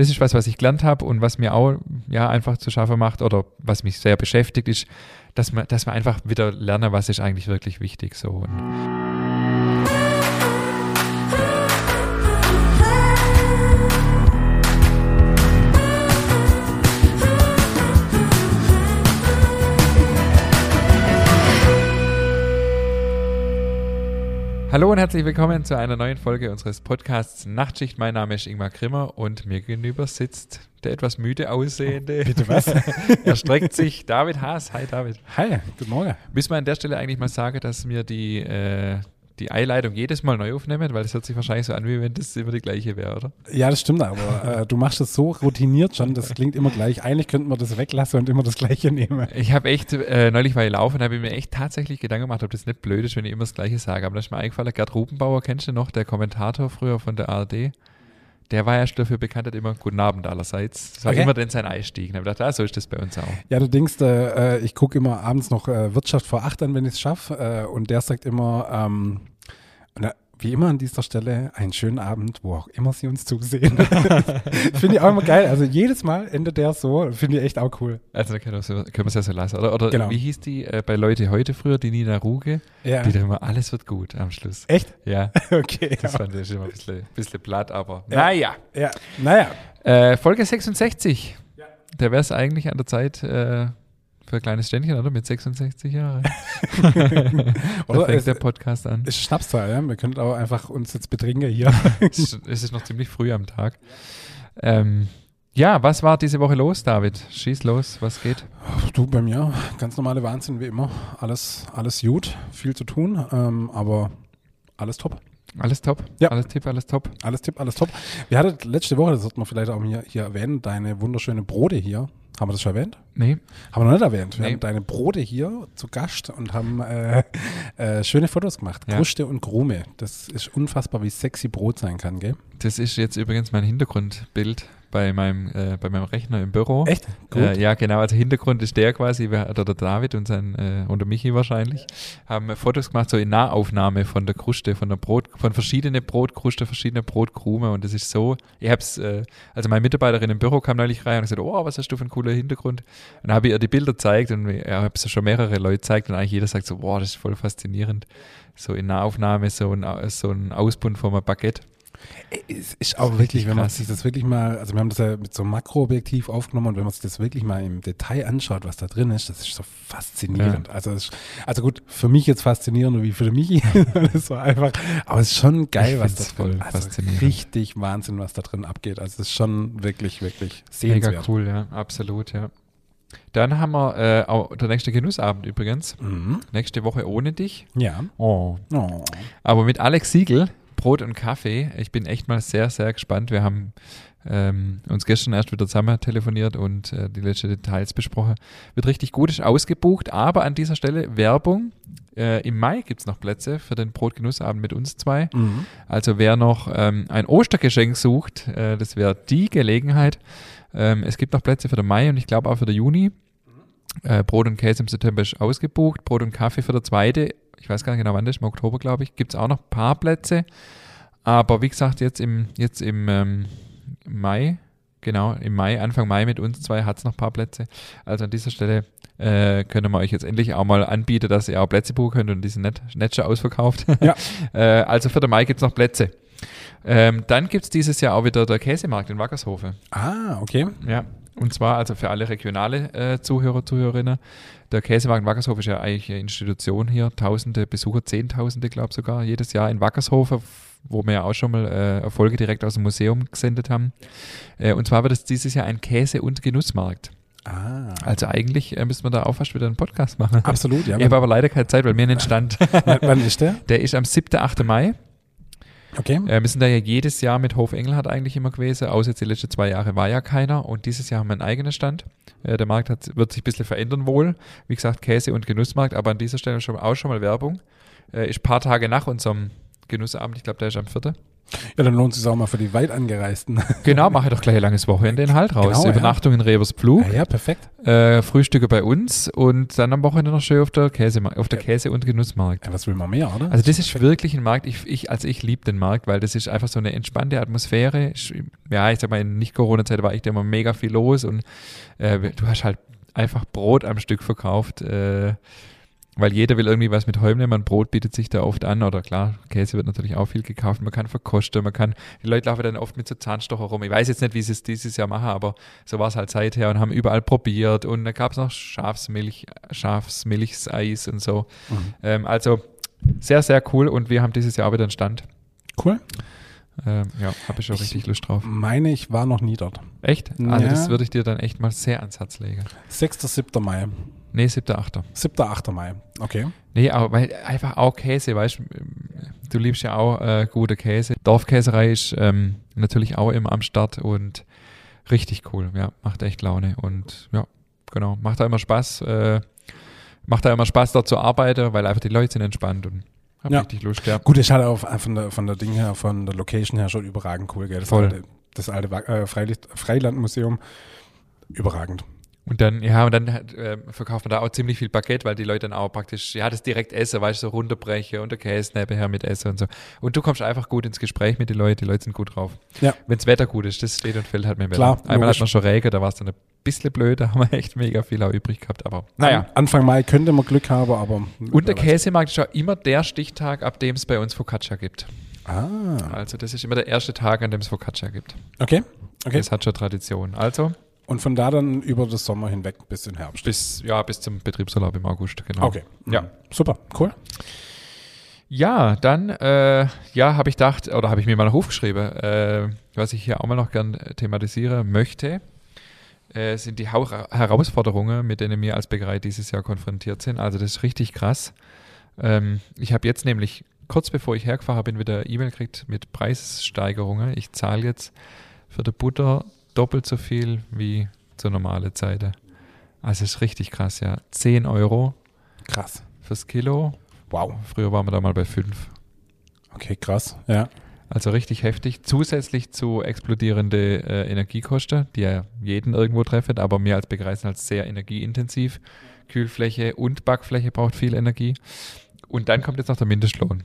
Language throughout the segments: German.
das ist was, was ich gelernt habe und was mir auch ja einfach zu schaffen macht oder was mich sehr beschäftigt, ist, dass man, dass man einfach wieder lernen, was ist eigentlich wirklich wichtig so. Und Hallo und herzlich willkommen zu einer neuen Folge unseres Podcasts Nachtschicht. Mein Name ist Ingmar Grimmer und mir gegenüber sitzt der etwas müde aussehende. Bitte was? er streckt sich. David Haas. Hi David. Hi, guten Morgen. Müssen wir an der Stelle eigentlich mal sagen, dass mir die, äh, die Einleitung jedes Mal neu aufnehmen, weil das hört sich wahrscheinlich so an, wie wenn das immer die gleiche wäre, oder? Ja, das stimmt, aber äh, du machst das so routiniert schon, das klingt immer gleich. Eigentlich könnten wir das weglassen und immer das gleiche nehmen. Ich habe echt, äh, neulich war ich laufen, habe ich mir echt tatsächlich Gedanken gemacht, ob das nicht blöd ist, wenn ich immer das Gleiche sage. Aber da ist mir eingefallen, Gerd Rubenbauer, kennst du noch, der Kommentator früher von der ARD? Der war ja schon dafür bekannt, hat immer Guten Abend allerseits. Das war Okay. immer dann sein Einstieg. Und ich dachte, ah, so ist das bei uns auch. Ja, du denkst, äh, ich gucke immer abends noch äh, Wirtschaft vor acht an, wenn ich es schaffe. Äh, und der sagt immer, ähm, und wie immer an dieser Stelle, einen schönen Abend, wo auch immer Sie uns zusehen. finde ich auch immer geil. Also jedes Mal endet der so, finde ich echt auch cool. Also da können wir es ja so lassen. Oder, oder Genau. wie hieß die äh, bei Leute heute früher, die Nina Ruge? Ja. Die dann immer, alles wird gut am Schluss. Echt? Ja, Okay. das Ja. fand ich immer ein bisschen, bisschen platt, aber Ja. naja. ja. Naja. Äh, Folge 66. Da wäre es eigentlich an der Zeit äh, für ein kleines Ständchen, oder? Mit 66 Jahren. Oder fängt es- der Podcast an. Ist Schnapszahl, ja? Wir könnten auch einfach uns jetzt betrinken hier. es ist- es ist noch ziemlich früh am Tag. Ähm, ja, was war diese Woche los, David? Schieß los, was geht? Du, bei mir, ganz normale Wahnsinn wie immer. Alles, alles gut, viel zu tun, ähm, aber alles top. Alles top? Ja. Alles tipp, alles top? Alles tipp, alles top. Wir hatten letzte Woche, das sollte man vielleicht auch hier, hier erwähnen, deine wunderschöne Brote hier. Haben wir das schon erwähnt? Nee. Haben wir noch nicht erwähnt. Wir Nee. haben deine Brote hier zu Gast und haben äh, äh, schöne Fotos gemacht. Ja. Kruste und Krume. Das ist unfassbar, wie sexy Brot sein kann, gell? Das ist jetzt übrigens mein Hintergrundbild bei meinem, äh, bei meinem Rechner im Büro. Echt? Gut. Äh, ja, genau. Also Hintergrund ist der quasi, oder der David und sein, äh, und der Michi wahrscheinlich, haben Fotos gemacht, so in Nahaufnahme von der Kruste, von der Brot, von verschiedene Brotkruste, verschiedene Brotkrume und das ist so, ich hab's, äh, also meine Mitarbeiterin im Büro kam neulich rein und gesagt, oh, was hast du für einen coolen Hintergrund? Und dann habe ich ihr die Bilder gezeigt und ich habe es schon mehrere Leute gezeigt und eigentlich jeder sagt so, boah, das ist voll faszinierend. So in Nahaufnahme, so ein, so ein Ausbund von einem Baguette. Es ist auch wirklich, wenn man sich das wirklich mal, also wir haben das ja mit so einem Makroobjektiv aufgenommen und wenn man sich das wirklich mal im Detail anschaut, was da drin ist, das ist so faszinierend. Also, es ist, also gut, für mich jetzt faszinierender wie für den Michi. das war einfach, aber es ist schon geil, Ich was da drin voll also faszinierend. Richtig Wahnsinn, was da drin abgeht. Also es ist schon wirklich, wirklich Mega sehenswert. cool, ja, absolut, ja. Dann haben wir äh, auch der nächste Genussabend übrigens. Mhm. Nächste Woche ohne dich. Ja. Oh. Oh. Aber mit Alex Siegel, Brot und Kaffee. Ich bin echt mal sehr, sehr gespannt. Wir haben ähm, uns gestern erst wieder zusammen telefoniert und äh, die letzten Details besprochen. Wird richtig gut, ist ausgebucht, aber an dieser Stelle Werbung. Äh, Im Mai gibt es noch Plätze für den Brotgenussabend mit uns zwei. Mhm. Also wer noch ähm, ein Ostergeschenk sucht, äh, das wäre die Gelegenheit. Ähm, es gibt noch Plätze für den Mai und ich glaube auch für den Juni. Äh, Brot und Käse im September ist ausgebucht. Brot und Kaffee für der zweite, ich weiß gar nicht genau wann das ist, im Oktober glaube ich, gibt es auch noch ein paar Plätze. Aber wie gesagt, jetzt im, jetzt im ähm, Mai, genau, im Mai, Anfang Mai mit uns zwei hat es noch ein paar Plätze. Also an dieser Stelle äh, können wir euch jetzt endlich auch mal anbieten, dass ihr auch Plätze buchen könnt und die sind nicht, nicht schon ausverkauft. Ja. äh, also für den Mai gibt es noch Plätze. Ähm, dann gibt es dieses Jahr auch wieder der Käsemarkt in Wackershofe. Ah, okay. Ja. Und zwar also für alle regionale äh, Zuhörer, Zuhörerinnen. Der Käsemarkt in Wackershof ist ja eigentlich eine Institution hier. Tausende Besucher, Zehntausende, glaube ich sogar, jedes Jahr in Wackershofe, wo wir ja auch schon mal äh, Erfolge direkt aus dem Museum gesendet haben. Äh, und zwar wird es dieses Jahr ein Käse- und Genussmarkt. Ah. Also eigentlich äh, müssen wir da auch fast wieder einen Podcast machen. Absolut, ja. Ich habe aber leider keine Zeit, weil mir nicht stand. wann, wann ist der? Der ist am 7., 8. Mai. Okay. Äh, wir sind da ja jedes Jahr mit Hof Engelhardt eigentlich immer gewesen, außer jetzt die letzten zwei Jahre war ja keiner und dieses Jahr haben wir einen eigenen Stand. Äh, der Markt hat, wird sich ein bisschen verändern wohl. Wie gesagt, Käse- und Genussmarkt, aber an dieser Stelle schon, auch schon mal Werbung. Äh, ist ein paar Tage nach unserem Genussabend, ich glaube, der ist am 4. Ja, dann lohnt es sich auch mal für die weit angereisten. Genau, mache doch gleich ein langes Wochenende in Halt raus. Genau, ja. Übernachtung in Reverspluch, Ja, ja, perfekt. äh, Frühstücke bei uns und dann am Wochenende noch schön auf der Käse, auf der Käse- und Genussmarkt. Ja, was will man mehr, oder? Also das ist wirklich ein Markt, ich, ich, also ich liebe den Markt, weil das ist einfach so eine entspannte Atmosphäre. Ich- Ja, ich sag mal, in Nicht-Corona-Zeit war echt immer mega viel los und äh, du hast halt einfach Brot am Stück verkauft, äh, weil jeder will irgendwie was mit Holm nehmen. und Brot bietet sich da oft an oder klar, Käse wird natürlich auch viel gekauft. Man kann verkosten, man kann, die Leute laufen dann oft mit so Zahnstocher rum. Ich weiß jetzt nicht, wie sie es dieses Jahr machen, aber so war es halt seither und haben überall probiert und da gab es noch Schafsmilch, Schafsmilchseis und so. Mhm. Ähm, also sehr, sehr cool und wir haben dieses Jahr auch wieder einen Stand. Cool. Ähm, ja, habe ich schon Ich- richtig Lust drauf. Meine ich war noch nie dort. Echt? Also Ja. das würde ich dir dann echt mal sehr ans Herz legen. 6. 7. Mai. Nee, 7.8. 7. 8. Mai. Okay. Nee, aber weil einfach auch Käse, weißt du, du liebst ja auch äh, gute Käse. Dorfkäserei ist ähm, natürlich auch immer am Start und richtig cool, ja, macht echt Laune und ja, genau, macht da immer Spaß, äh, macht da immer Spaß dort zu arbeiten, weil einfach die Leute sind entspannt und hab Ja. richtig Lust, ja. Gut, ist halt auch von der, von der Ding her, von der Location her schon überragend cool, gell? Das Voll. alte, das alte äh, Freilicht, Freilandmuseum. Überragend. Und dann, ja, und dann äh, verkauft man da auch ziemlich viel Baguette, weil die Leute dann auch praktisch, ja, das direkt essen, weißt du, so runterbrechen und der Käse nebenher mit essen und so. Und du kommst einfach gut ins Gespräch mit den Leuten, die Leute sind gut drauf. Ja. Wenns Wetter gut ist, das steht und fällt halt mit dem Klar, Wetter. Einmal logisch. hat man schon Regen, da war es dann ein bisschen blöd, da haben wir echt mega viel auch übrig gehabt, aber naja. An, Anfang Mai könnte man Glück haben, aber. Und der. Käsemarkt ist auch immer der Stichtag, ab dem es bei uns Focaccia gibt. Ah, Also das ist immer der erste Tag, an dem es Focaccia gibt. okay. Okay. Das hat schon Tradition. Also Und von da dann über das Sommer hinweg bis in Herbst. bis, ja, bis zum Betriebsurlaub im August, genau. Okay. Ja. Mhm. Super, cool. Ja, dann äh, ja, habe ich gedacht, oder habe ich mir mal noch aufgeschrieben, äh, was ich hier auch mal noch gern thematisieren möchte, äh, sind die Hau Herausforderungen, mit denen wir als Bäckerei dieses Jahr konfrontiert sind. Also das ist richtig krass. Ähm, ich habe jetzt nämlich kurz bevor ich hergefahren bin, wieder E-Mail gekriegt mit Preissteigerungen. Ich zahle jetzt für die Butter doppelt so viel wie zur normalen Zeit. Also ist richtig krass, ja. 10 Euro Krass. fürs Kilo. Wow. Früher waren wir da mal bei 5. Okay, krass. Ja. Also richtig heftig. Zusätzlich zu explodierende äh, Energiekosten, die ja jeden irgendwo treffen, aber mir als Bäckerei sind halt sehr energieintensiv. Kühlfläche und Backfläche braucht viel Energie. Und dann kommt jetzt noch der Mindestlohn.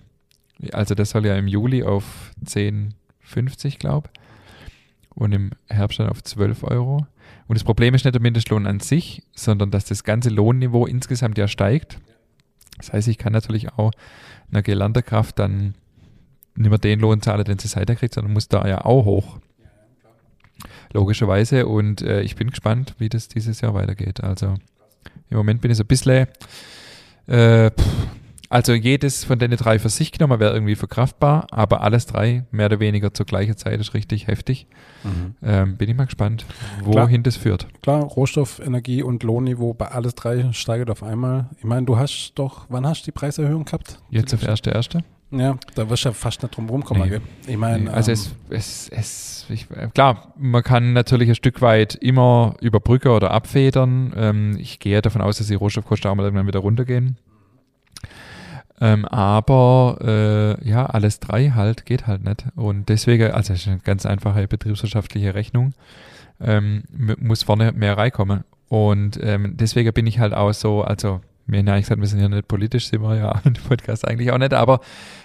Also das soll ja im Juli auf 10,50, glaube Und im Herbst dann auf 12 Euro. Und das Problem ist nicht der Mindestlohn an sich, sondern dass das ganze Lohnniveau insgesamt ja steigt. Das heißt, ich kann natürlich auch einer gelernten Kraft dann nicht mehr den Lohn zahlen, den sie seither kriegt, sondern muss da ja auch hoch. Logischerweise. Und äh, ich bin gespannt, wie das dieses Jahr weitergeht. Also im Moment bin ich so ein bisschen, äh, pff, also jedes von den drei für sich genommen wäre irgendwie verkraftbar, aber alles drei mehr oder weniger zur gleichen Zeit ist richtig heftig. Ähm, bin ich mal gespannt, wohin das führt. Klar, Rohstoff, Energie und Lohnniveau bei alles drei steigt auf einmal. Ich meine, du hast doch, wann hast du die Preiserhöhung gehabt? Jetzt auf erste erste. Ja, da wirst du ja fast nicht drum rumkommen. Nee. gell? Ich meine, Nee, also ähm, es, es, es ich, äh, klar, man kann natürlich ein Stück weit immer überbrücken oder abfedern. Ähm, ich gehe davon aus, dass die Rohstoffkosten auch mal irgendwann wieder runtergehen. Ähm, aber äh, ja, alles drei halt geht halt nicht. Und deswegen, also es ist eine ganz einfache betriebswirtschaftliche Rechnung, ähm, muss vorne mehr reinkommen. Und ähm, deswegen bin ich halt auch so, also mir ja eigentlich gesagt, wir sind ja nicht politisch, sind wir ja im Podcast eigentlich auch nicht, aber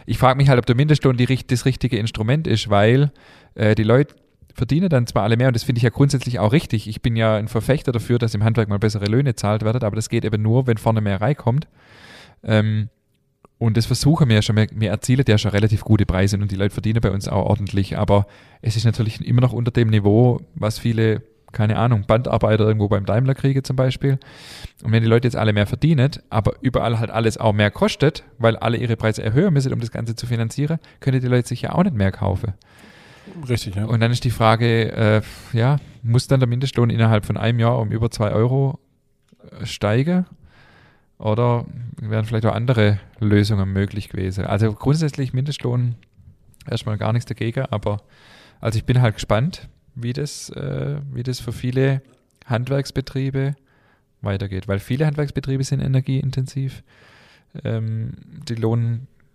ich frage mich halt, ob der Mindestlohn die, das richtige Instrument ist, weil äh, die Leute verdienen dann zwar alle mehr und das finde ich ja grundsätzlich auch richtig. Ich bin ja ein Verfechter dafür, dass im Handwerk mal bessere Löhne zahlt werden, aber das geht eben nur, wenn vorne mehr reinkommt. Ähm, und das versuchen wir ja schon, wir, wir erzielen ja schon relativ gute Preise und die Leute verdienen bei uns auch ordentlich, aber es ist natürlich immer noch unter dem Niveau, was viele, keine Ahnung, Bandarbeiter irgendwo beim Daimler kriegen zum Beispiel. Und wenn die Leute jetzt alle mehr verdienen, aber überall halt alles auch mehr kostet, weil alle ihre Preise erhöhen müssen, um das Ganze zu finanzieren, können die Leute sich ja auch nicht mehr kaufen. richtig, ja. Und dann ist die Frage, äh, ja, muss dann der Mindestlohn innerhalb von einem Jahr um über zwei Euro steigen? Oder wären vielleicht auch andere Lösungen möglich gewesen? Also grundsätzlich Mindestlohn erstmal gar nichts dagegen, aber also ich bin halt gespannt, wie das, äh, wie das für viele Handwerksbetriebe weitergeht, weil viele Handwerksbetriebe sind energieintensiv. Ähm, die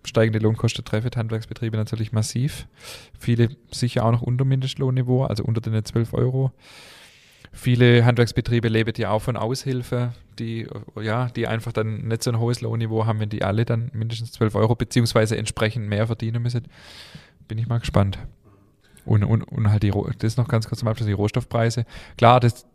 steigende Lohnkosten treffen Handwerksbetriebe natürlich massiv. Viele sicher auch noch unter Mindestlohnniveau, also unter den 12 Euro. Viele Handwerksbetriebe leben ja auch von Aushilfe, die, ja, die einfach dann nicht so ein hohes Lohnniveau haben, wenn die alle dann mindestens 12 Euro beziehungsweise entsprechend mehr verdienen müssen. Bin ich mal gespannt. Und, und, und halt die, das noch ganz kurz zum Abschluss, die Rohstoffpreise. Klar, das,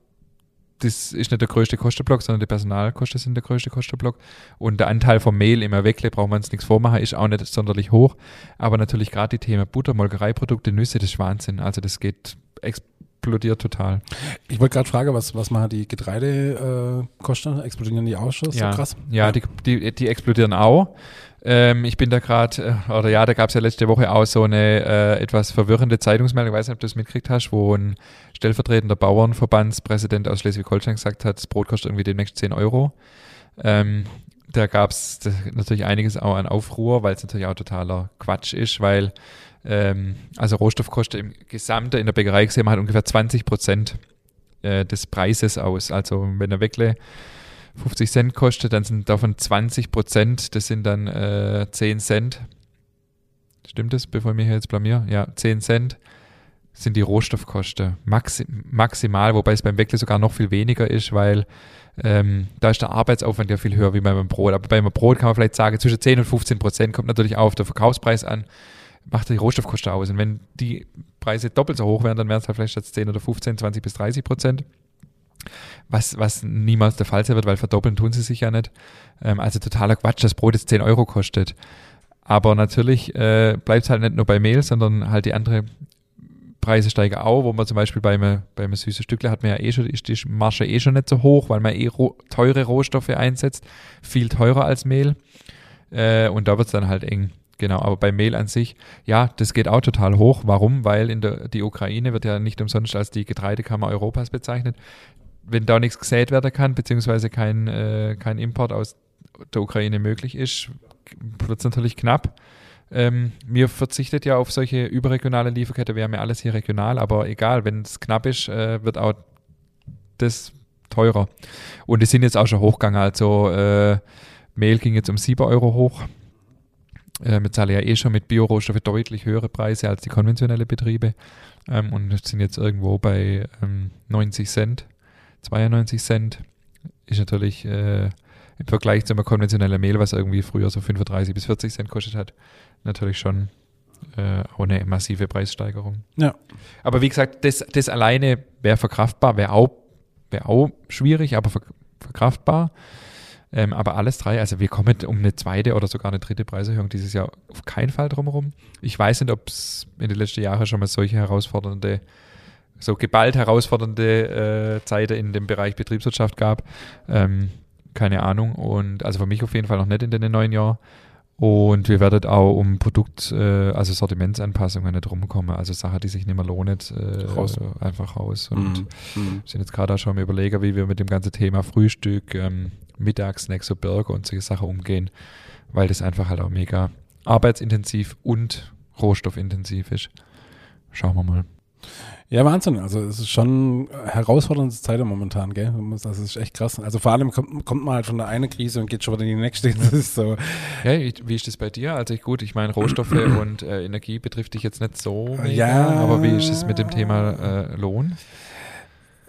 das ist nicht der größte Kostenblock, sondern die Personalkosten sind der größte Kostenblock. Und der Anteil vom Mehl im Erweckle, brauchen wir uns nichts vormachen, ist auch nicht sonderlich hoch. Aber natürlich gerade die Themen Butter, Molkereiprodukte, Nüsse, das ist Wahnsinn. Also das geht total. Ich wollte gerade fragen, was, was machen die Getreidekosten? Äh, explodieren die auch schon? Ja, so krass? Ja, Die, die, die explodieren auch. Ähm, ich bin da gerade, äh, oder ja, da gab es ja letzte Woche auch so eine äh, etwas verwirrende Zeitungsmeldung, ich weiß nicht, ob du es mitgekriegt hast, wo ein stellvertretender Bauernverbandspräsident aus Schleswig-Holstein gesagt hat, das Brot kostet irgendwie demnächst 10 Euro. Ähm, da gab es natürlich einiges auch an Aufruhr, weil es natürlich auch totaler Quatsch ist, weil ähm, also Rohstoffkosten im Gesamten in der Bäckerei gesehen, man hat ungefähr 20 Prozent äh, des Preises aus. Also wenn er Weckle 50 Cent kostet, dann sind davon 20 Prozent, das sind dann äh, 10 Cent. Stimmt das, bevor ich mich jetzt blamier? Ja, 10 Cent sind die Rohstoffkosten Maxi maximal, wobei es beim Weckle sogar noch viel weniger ist, weil ähm, da ist der Arbeitsaufwand ja viel höher wie beim Brot. Aber beim Brot kann man vielleicht sagen, zwischen 10 und 15 Prozent kommt natürlich auch auf den Verkaufspreis an, macht die Rohstoffkosten aus. Und wenn die Preise doppelt so hoch wären, dann wären es halt vielleicht statt 10 oder 15, 20 bis 30 Prozent. Was, was niemals der Fall sein wird, weil verdoppeln tun sie sich ja nicht. Ähm, also totaler Quatsch, das Brot jetzt 10 Euro kostet. Aber natürlich äh, bleibt es halt nicht nur bei Mehl, sondern halt die andere Preise steigen auch, wo man zum Beispiel bei einem, bei süßen Stückle hat man ja eh schon, ist die Marge eh schon nicht so hoch, weil man eh ro teure Rohstoffe einsetzt, viel teurer als Mehl. Äh, und da wird es dann halt eng. Genau, aber bei Mehl an sich, ja, das geht auch total hoch. Warum? Weil in der die Ukraine wird ja nicht umsonst als die Getreidekammer Europas bezeichnet. Wenn da nichts gesät werden kann, beziehungsweise kein, äh, kein Import aus der Ukraine möglich ist, wird es natürlich knapp. Ähm, mir verzichtet ja auf solche überregionale Lieferkette, wir haben ja alles hier regional, aber egal, wenn es knapp ist, äh, wird auch das teurer. Und die sind jetzt auch schon hochgegangen, also äh, Mehl ging jetzt um 7 Euro hoch wir zahlen ja eh schon mit Biorohstoffe deutlich höhere Preise als die konventionellen Betriebe ähm, und sind jetzt irgendwo bei ähm, 90 Cent, 92 Cent. Ist natürlich äh, im Vergleich zu einem konventionellen Mehl, was irgendwie früher so 35 bis 40 Cent kostet hat, natürlich schon äh, auch eine massive Preissteigerung. Ja. Aber wie gesagt, das, das alleine wäre verkraftbar, wäre auch, wär auch schwierig, aber verkraftbar. Ähm, aber alles drei, also wir kommen um eine zweite oder sogar eine dritte Preiserhöhung dieses Jahr auf keinen Fall drumherum. Ich weiß nicht, ob es in den letzten Jahren schon mal solche herausfordernde, so geballt herausfordernde äh, Zeiten in dem Bereich Betriebswirtschaft gab. Ähm, keine Ahnung. Und also für mich auf jeden Fall noch nicht in den neuen Jahren. Und wir werden auch um Produkt, äh, also Sortimentsanpassungen nicht rumkommen. Also Sachen, die sich nicht mehr lohnen, äh, raus. einfach raus. Und mm, sind jetzt gerade auch schon am überlegen, wie wir mit dem ganzen Thema Frühstück, ähm, Mittagssnacks, so Burger und solche Sachen umgehen, weil das einfach halt auch mega arbeitsintensiv und rohstoffintensiv ist. Schauen wir mal. Ja, Wahnsinn. Also es ist schon herausfordernde Zeit momentan, gell? Das ist echt krass. Also vor allem kommt, kommt man halt von der einen Krise und geht schon wieder in die nächste. Das ist so. Ja, wie ist das bei dir? Also ich, gut, ich meine, Rohstoffe und äh, Energie betrifft dich jetzt nicht so mega, ja. aber wie ist es mit dem Thema äh, Lohn?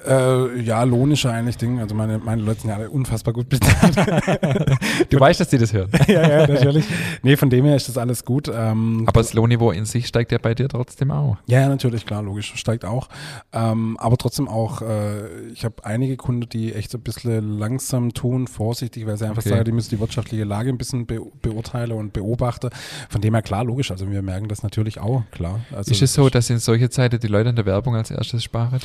Äh, ja, lohnische eigentlich Ding. Also meine, meine Leute sind ja alle unfassbar gut bezahlt. du weißt, dass die das hören. ja, ja, natürlich. Nee, von dem her ist das alles gut. Ähm, aber das Lohnniveau in sich steigt ja bei dir trotzdem auch. Ja, ja natürlich, klar, logisch, steigt auch. Ähm, aber trotzdem auch, äh, ich habe einige Kunden, die echt so ein bisschen langsam tun, vorsichtig, weil sie einfach okay. sagen, die müssen die wirtschaftliche Lage ein bisschen be beurteilen und beobachten. Von dem her klar, logisch. Also wir merken das natürlich auch, klar. Also ist es so, dass in solche Zeiten die Leute in der Werbung als erstes sparen?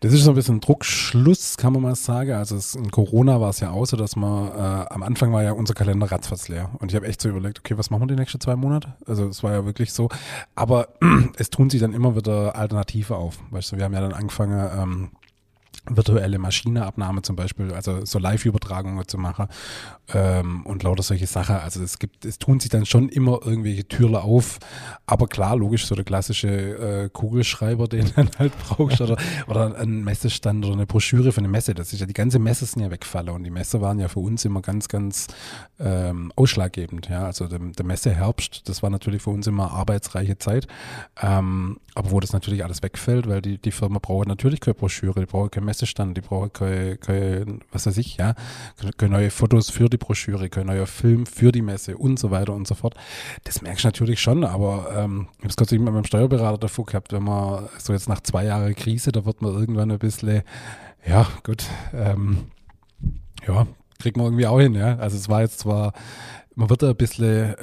Das ist so ein bisschen Druckschluss, kann man mal sagen. Also es, in Corona war es ja auch so, dass man, äh, am Anfang war ja unser Kalender ratzfatz leer. Und ich habe echt so überlegt, okay, was machen wir die nächsten zwei Monate? Also es war ja wirklich so. Aber es tun sich dann immer wieder Alternative auf. Weißt du, wir haben ja dann angefangen, ähm, virtuelle Maschineabnahme zum Beispiel, also so Live-Übertragungen zu machen ähm, und lauter solche Sachen. Also es gibt, es tun sich dann schon immer irgendwelche Türle auf, aber klar, logisch, so der klassische äh, Kugelschreiber, den dann halt brauchst oder, oder ein Messestand oder eine Broschüre für eine Messe. Das ist ja, die ganze Messe sind ja wegfallen und die Messe waren ja für uns immer ganz, ganz ähm, ausschlaggebend. Ja, also der, der Messeherbst, das war natürlich für uns immer arbeitsreiche Zeit, ähm, aber wo das natürlich alles wegfällt, weil die, die Firma braucht natürlich keine Broschüre, die braucht keine Messestand, die brauchen keine, keine, was weiß ich, ja, keine neue Fotos für die Broschüre, kein neuer Film für die Messe und so weiter und so fort. Das merkst du natürlich schon, aber ähm, ich habe es gerade mit meinem Steuerberater davor gehabt, wenn man so jetzt nach zwei Jahren Krise, da wird man irgendwann ein bisschen, ja, gut, ähm, ja, kriegt man irgendwie auch hin, ja. Also es war jetzt zwar, man wird da ein bisschen,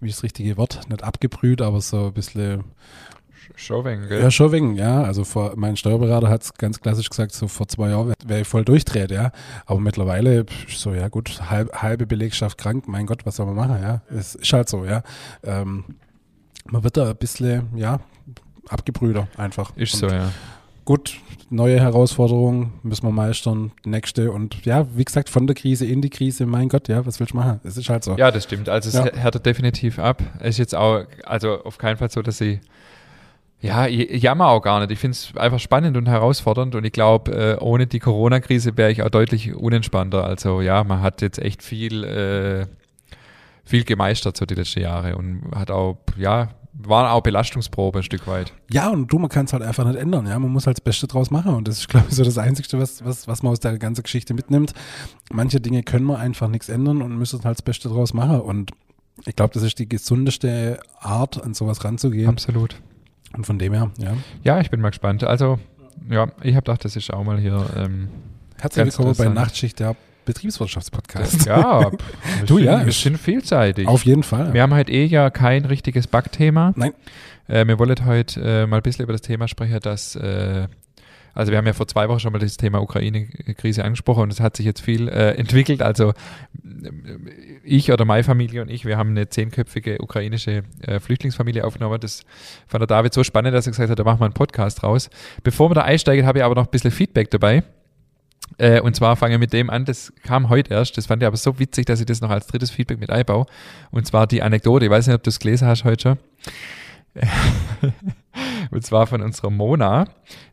wie ist das richtige Wort, nicht abgebrüht, aber so ein bisschen Schon wegen, gell? ja, schon wegen, ja. Also vor, mein Steuerberater hat es ganz klassisch gesagt, so vor zwei Jahren wäre ich voll durchdreht, ja. Aber mittlerweile, so, ja gut, halb, halbe Belegschaft krank, mein Gott, was soll man machen, ja. Es ist halt so, ja. Ähm, man wird da ein bisschen, ja, abgebrüder einfach. Ist Und so, ja. Gut, neue Herausforderungen müssen wir meistern, nächste und ja, wie gesagt, von der Krise in die Krise, mein Gott, ja, was willst du machen? Es ist halt so. Ja, das stimmt. Also es Ja. härtet definitiv ab. Es ist jetzt auch, also auf keinen Fall so, dass sie ja, ich jammer auch gar nicht. Ich finde es einfach spannend und herausfordernd und ich glaube, äh, ohne die Corona-Krise wäre ich auch deutlich unentspannter. Also ja, man hat jetzt echt viel, äh, viel gemeistert so die letzten Jahre und hat auch, ja, war auch Belastungsprobe ein Stück weit. Ja, und du, man kann es halt einfach nicht ändern, ja. Man muss halt das Beste draus machen. Und das ist, glaube ich, so das Einzige, was, was, was man aus der ganzen Geschichte mitnimmt. Manche Dinge können wir einfach nichts ändern und müssen halt das Beste draus machen. Und ich glaube, das ist die gesundeste Art, an sowas ranzugehen. Absolut. Und von dem her, ja. Ja, ich bin mal gespannt. Also, ja, ich habe gedacht, das ist auch mal hier. Ähm, Herzlich willkommen bei. Nachtschicht, der Betriebswirtschaftspodcast. ja, Du, sind, ja, wir sind vielseitig. Auf jeden Fall. Wir haben heute eh ja kein richtiges Backthema. Nein. Äh, wir wollen heute äh, mal ein bisschen über das Thema sprechen, dass, äh, also wir haben ja vor zwei Wochen schon mal das Thema Ukraine-Krise angesprochen und es hat sich jetzt viel äh, entwickelt. Also äh, ich oder meine Familie und ich, wir haben eine zehnköpfige ukrainische äh, Flüchtlingsfamilie aufgenommen. Das fand der David so spannend, dass er gesagt hat, da machen wir einen Podcast raus. Bevor wir da einsteigen, habe ich aber noch ein bisschen Feedback dabei. Äh, und zwar fange ich mit dem an, das kam heute erst, das fand ich aber so witzig, dass ich das noch als drittes Feedback mit einbaue. Und zwar die Anekdote, ich weiß nicht, ob du es gelesen hast heute schon. Und zwar von unserer Mona,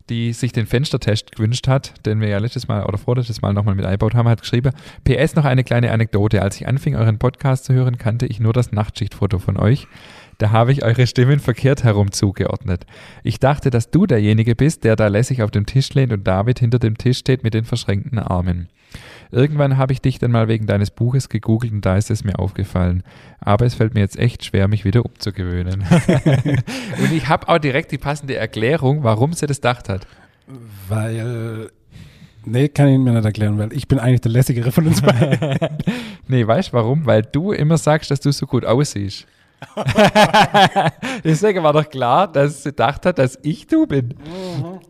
die sich den Fenstertest gewünscht hat, den wir ja letztes Mal oder vorletztes Mal nochmal mit eingebaut haben, hat geschrieben, PS noch eine kleine Anekdote. Als ich anfing, euren Podcast zu hören, kannte ich nur das Nachtschichtfoto von euch. Da habe ich eure Stimmen verkehrt herum zugeordnet. Ich dachte, dass du derjenige bist, der da lässig auf dem Tisch lehnt und David hinter dem Tisch steht mit den verschränkten Armen. Irgendwann habe ich dich dann mal wegen deines Buches gegoogelt und da ist es mir aufgefallen. Aber es fällt mir jetzt echt schwer, mich wieder umzugewöhnen. und ich habe auch direkt die passende Erklärung, warum sie das gedacht hat. Weil, nee, kann ich mir nicht erklären, weil ich bin eigentlich der lässigere von uns beiden. Nee, weißt du warum? Weil du immer sagst, dass du so gut aussiehst. Deswegen war doch klar, dass sie gedacht hat, dass ich du bin.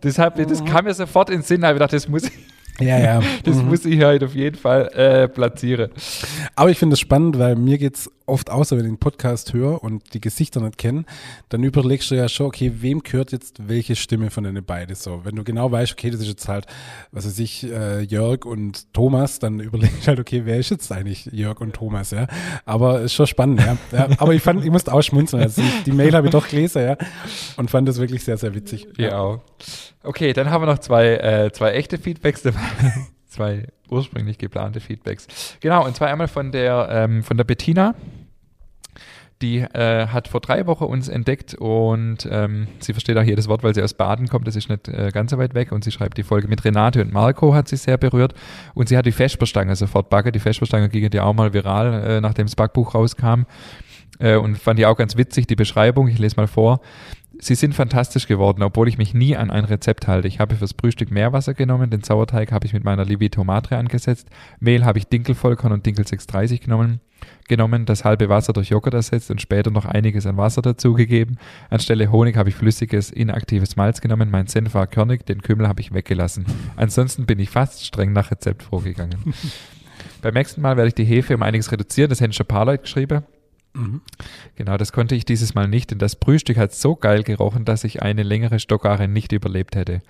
Deshalb, das kam mir sofort in den Sinn, habe ich gedacht, das muss ich, ja, ja. das muss ich heute auf jeden Fall äh, platzieren. Aber ich finde es spannend, weil mir geht's oft aus, wenn ich den Podcast höre und die Gesichter nicht kenne, dann überlegst du ja schon, okay, wem gehört jetzt welche Stimme von den beiden so. Wenn du genau weißt, okay, das ist jetzt halt, was weiß ich, äh, Jörg und Thomas, dann überlegst du halt, okay, wer ist jetzt eigentlich Jörg und Thomas, ja. Aber ist schon spannend, ja. ja aber ich fand, ich musste auch schmunzeln. Also die, Mail habe ich doch gelesen, ja. Und fand das wirklich sehr, sehr witzig. Ja. auch. Okay, dann haben wir noch zwei, äh, zwei echte Feedbacks dabei. zwei ursprünglich geplante Feedbacks. Genau, und zwar einmal von der, ähm, von der Bettina. Die äh, hat vor drei Wochen uns entdeckt und ähm, sie versteht auch jedes Wort, weil sie aus Baden kommt. Das ist nicht äh, ganz so weit weg. Und sie schreibt die Folge mit Renate und Marco hat sie sehr berührt. Und sie hat die Vesperstange sofort backe. Die Vesperstange ging ja auch mal viral, äh, nachdem das Backbuch rauskam. Äh, und fand ich auch ganz witzig, die Beschreibung. Ich lese mal vor. Sie sind fantastisch geworden, obwohl ich mich nie an ein Rezept halte. Ich habe fürs Frühstück Meerwasser genommen, den Sauerteig habe ich mit meiner Livito Matre angesetzt, Mehl habe ich Dinkelvollkorn und Dinkel 630 genommen, genommen, das halbe Wasser durch Joghurt ersetzt und später noch einiges an Wasser dazugegeben. Anstelle Honig habe ich flüssiges, inaktives Malz genommen, mein Senf war körnig, den Kümmel habe ich weggelassen. Ansonsten bin ich fast streng nach Rezept vorgegangen. Beim nächsten Mal werde ich die Hefe um einiges reduzieren, das hätten schon ein paar Leute geschrieben. Mhm. Genau, das konnte ich dieses Mal nicht, denn das Brühstück hat so geil gerochen, dass ich eine längere Stockare nicht überlebt hätte.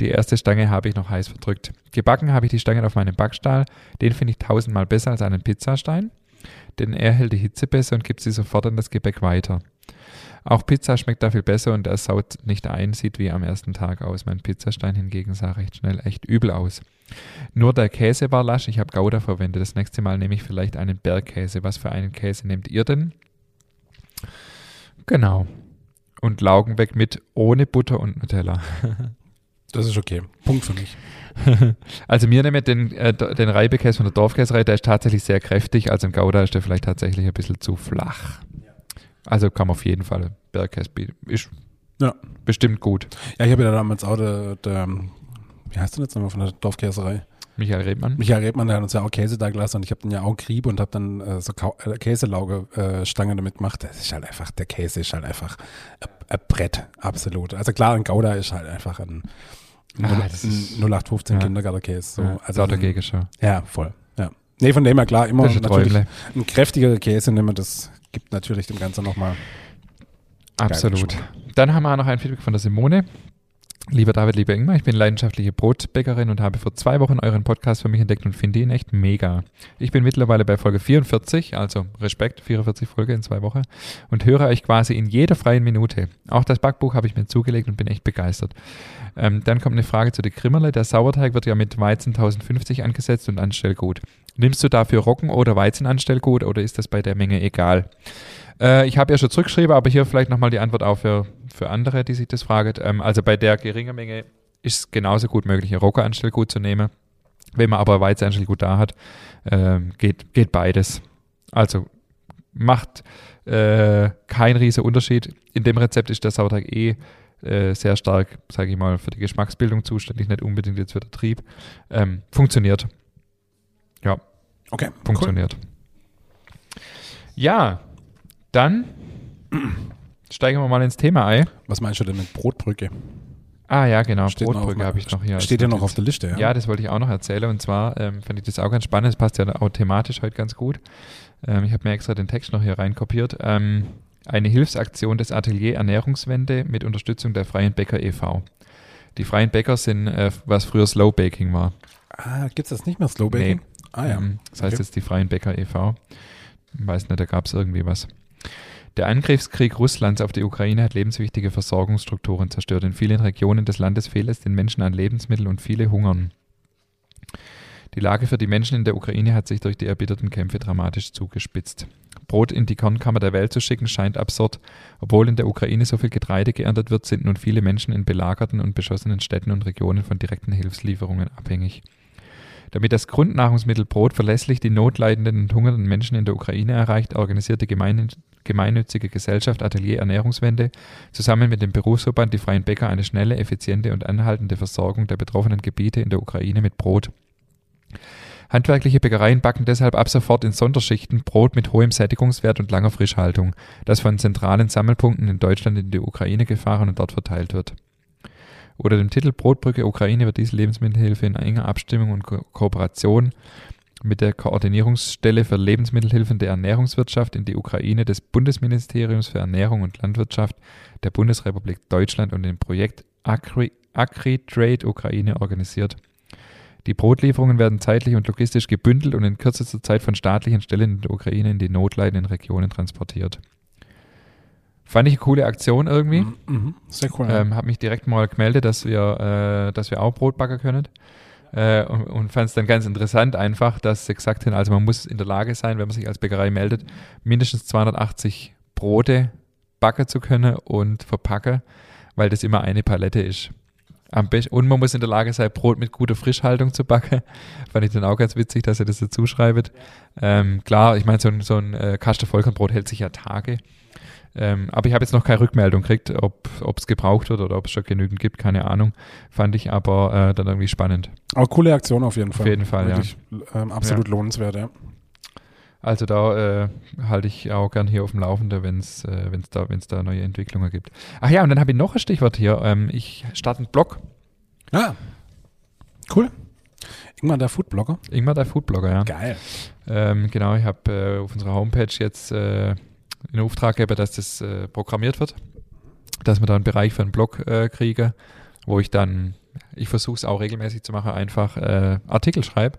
Die erste Stange habe ich noch heiß verdrückt. Gebacken habe ich die Stangen auf meinem Backstahl. Den finde ich tausendmal besser als einen Pizzastein, denn er hält die Hitze besser und gibt sie sofort an das Gebäck weiter. Auch Pizza schmeckt da viel besser und er saut nicht ein, sieht wie am ersten Tag aus. Mein Pizzastein hingegen sah recht schnell echt übel aus. Nur der Käse war lasch, ich habe Gouda verwendet. Das nächste Mal nehme ich vielleicht einen Bergkäse. Was für einen Käse nehmt ihr denn? Genau. Und Laugen weg mit ohne Butter und Nutella. Das ist okay. Punkt für mich. Also mir nehme den, äh, den Reibekäse von der Dorfkäserei, der ist tatsächlich sehr kräftig. Also im Gouda ist der vielleicht tatsächlich ein bisschen zu flach. Also kann man auf jeden Fall Bergkäse bieten. Ist Ja. bestimmt gut. Ja, ich habe ja damals auch der, der wie heißt der jetzt nochmal von der Dorfkäserei? Michael Redmann. Michael Redmann, der hat uns ja auch Käse da gelassen und ich habe dann ja auch Grieb und habe dann äh, so Kau äh, Käselauge-Stangen damit gemacht. Das ist halt einfach, der Käse ist halt einfach ein, Brett, absolut. Also klar, ein Gouda ist halt einfach ein, Ah, ein das ist- 0815 ja. Kindergartenkäse. So. ja, also lauter Gegenschau. Ja, voll. Ja. Nee, von dem her klar, immer natürlich ein kräftigerer Käse nehmen, das gibt natürlich dem Ganzen nochmal. Absolut. Dann haben wir auch noch ein Feedback von der Simone. Lieber David, lieber Ingmar, ich bin leidenschaftliche Brotbäckerin und habe vor zwei Wochen euren Podcast für mich entdeckt und finde ihn echt mega. Ich bin mittlerweile bei Folge 44, also Respekt, 44 Folge in zwei Wochen und höre euch quasi in jeder freien Minute. Auch das Backbuch habe ich mir zugelegt und bin echt begeistert. Ähm, dann kommt eine Frage zu der Krimmerle. Der Sauerteig wird ja mit Weizen 1050 angesetzt und Anstellgut. Nimmst du dafür Roggen- oder Weizenanstellgut oder ist das bei der Menge egal? Äh, ich habe ja schon zurückgeschrieben, aber hier vielleicht nochmal die Antwort auch für, für andere, die sich das fragen. Ähm, also bei der geringen Menge ist es genauso gut möglich, ein Roggeranstellgut zu nehmen. Wenn man aber Weizenanstellgut da hat, ähm, geht, geht beides. Also macht äh, kein riesiger Unterschied. In dem Rezept ist der Sauerteig eh äh, sehr stark, sage ich mal, für die Geschmacksbildung zuständig, nicht unbedingt jetzt für den Trieb. Ähm, funktioniert. Ja, Okay, funktioniert. Ja, dann steigen wir mal ins Thema ein. Was meinst du denn mit Brotbrücke? Ah ja, genau, Steht Brotbrücke habe ich noch hier. Steht ja noch auf der Liste, ja? Ja, das wollte ich auch noch erzählen. Und zwar ähm, fand ich das auch ganz spannend. Es passt ja auch thematisch heute ganz gut. Ähm, ich habe mir extra den Text noch hier reinkopiert. Ähm, eine Hilfsaktion des Atelier Ernährungswende mit Unterstützung der Freien Bäcker e.V. Die Freien Bäcker sind, äh, was früher Slow Baking war. Ah, gibt es das nicht mehr Slow Baking? Ah ja. Ähm, Das heißt Okay. jetzt die Freien Bäcker e.V. Ich weiß nicht, da gab es irgendwie was. Der Angriffskrieg Russlands auf die Ukraine hat lebenswichtige Versorgungsstrukturen zerstört. In vielen Regionen des Landes fehlt es den Menschen an Lebensmitteln und viele hungern. Die Lage für die Menschen in der Ukraine hat sich durch die erbitterten Kämpfe dramatisch zugespitzt. Brot in die Kornkammer der Welt zu schicken scheint absurd. Obwohl in der Ukraine so viel Getreide geerntet wird, sind nun viele Menschen in belagerten und beschossenen Städten und Regionen von direkten Hilfslieferungen abhängig. Damit das Grundnahrungsmittel Brot verlässlich die notleidenden und hungernden Menschen in der Ukraine erreicht, organisiert die gemein gemeinnützige Gesellschaft Atelier Ernährungswende zusammen mit dem Berufsverband Die Freien Bäcker eine schnelle, effiziente und anhaltende Versorgung der betroffenen Gebiete in der Ukraine mit Brot. Handwerkliche Bäckereien backen deshalb ab sofort in Sonderschichten Brot mit hohem Sättigungswert und langer Frischhaltung, das von zentralen Sammelpunkten in Deutschland in die Ukraine gefahren und dort verteilt wird. Unter dem Titel Brotbrücke Ukraine wird diese Lebensmittelhilfe in enger Abstimmung und Ko Kooperation mit der Koordinierungsstelle für Lebensmittelhilfen der Ernährungswirtschaft in die Ukraine des Bundesministeriums für Ernährung und Landwirtschaft der Bundesrepublik Deutschland und dem Projekt Agri, Agri-Trade Ukraine organisiert. Die Brotlieferungen werden zeitlich und logistisch gebündelt und in kürzester Zeit von staatlichen Stellen in der Ukraine in die notleidenden Regionen transportiert. Fand ich eine coole Aktion irgendwie. Mhm, mhm. Sehr cool. Ähm, habe mich direkt mal gemeldet, dass wir, äh, dass wir auch Brot backen können. Äh, und und fand es dann ganz interessant einfach, dass sie gesagt haben, also man muss in der Lage sein, wenn man sich als Bäckerei meldet, mindestens 280 Brote backen zu können und verpacken, weil das immer eine Palette ist. Am besten, und man muss in der Lage sein, Brot mit guter Frischhaltung zu backen. Fand ich dann auch ganz witzig, dass ihr das dazu schreibt. Ähm, klar, ich meine, so ein, so ein äh, Kasten Vollkornbrot hält sich ja Tage. Ähm, aber ich habe jetzt noch keine Rückmeldung gekriegt, ob es gebraucht wird oder ob es schon genügend gibt, keine Ahnung. Fand ich aber äh, dann irgendwie spannend. Aber coole Aktion auf jeden Fall. jeden Fall, ja. Wirklich, ähm, absolut lohnenswert, ja. Also da äh, halte ich auch gern hier auf dem Laufenden, wenn es äh, wenn's da, wenn's da neue Entwicklungen gibt. Ach ja, und dann habe ich noch ein Stichwort hier. Ähm, ich starte einen Blog. Ah, cool. Irgendwann der Foodblogger. Ingmar, der Foodblogger, ja. Geil. Ähm, genau, ich habe äh, auf unserer Homepage jetzt äh, in Auftrag gebe, dass das äh, programmiert wird, dass wir da einen Bereich für einen Blog äh, kriege, wo ich dann, ich versuche es auch regelmäßig zu machen, einfach äh, Artikel schreibe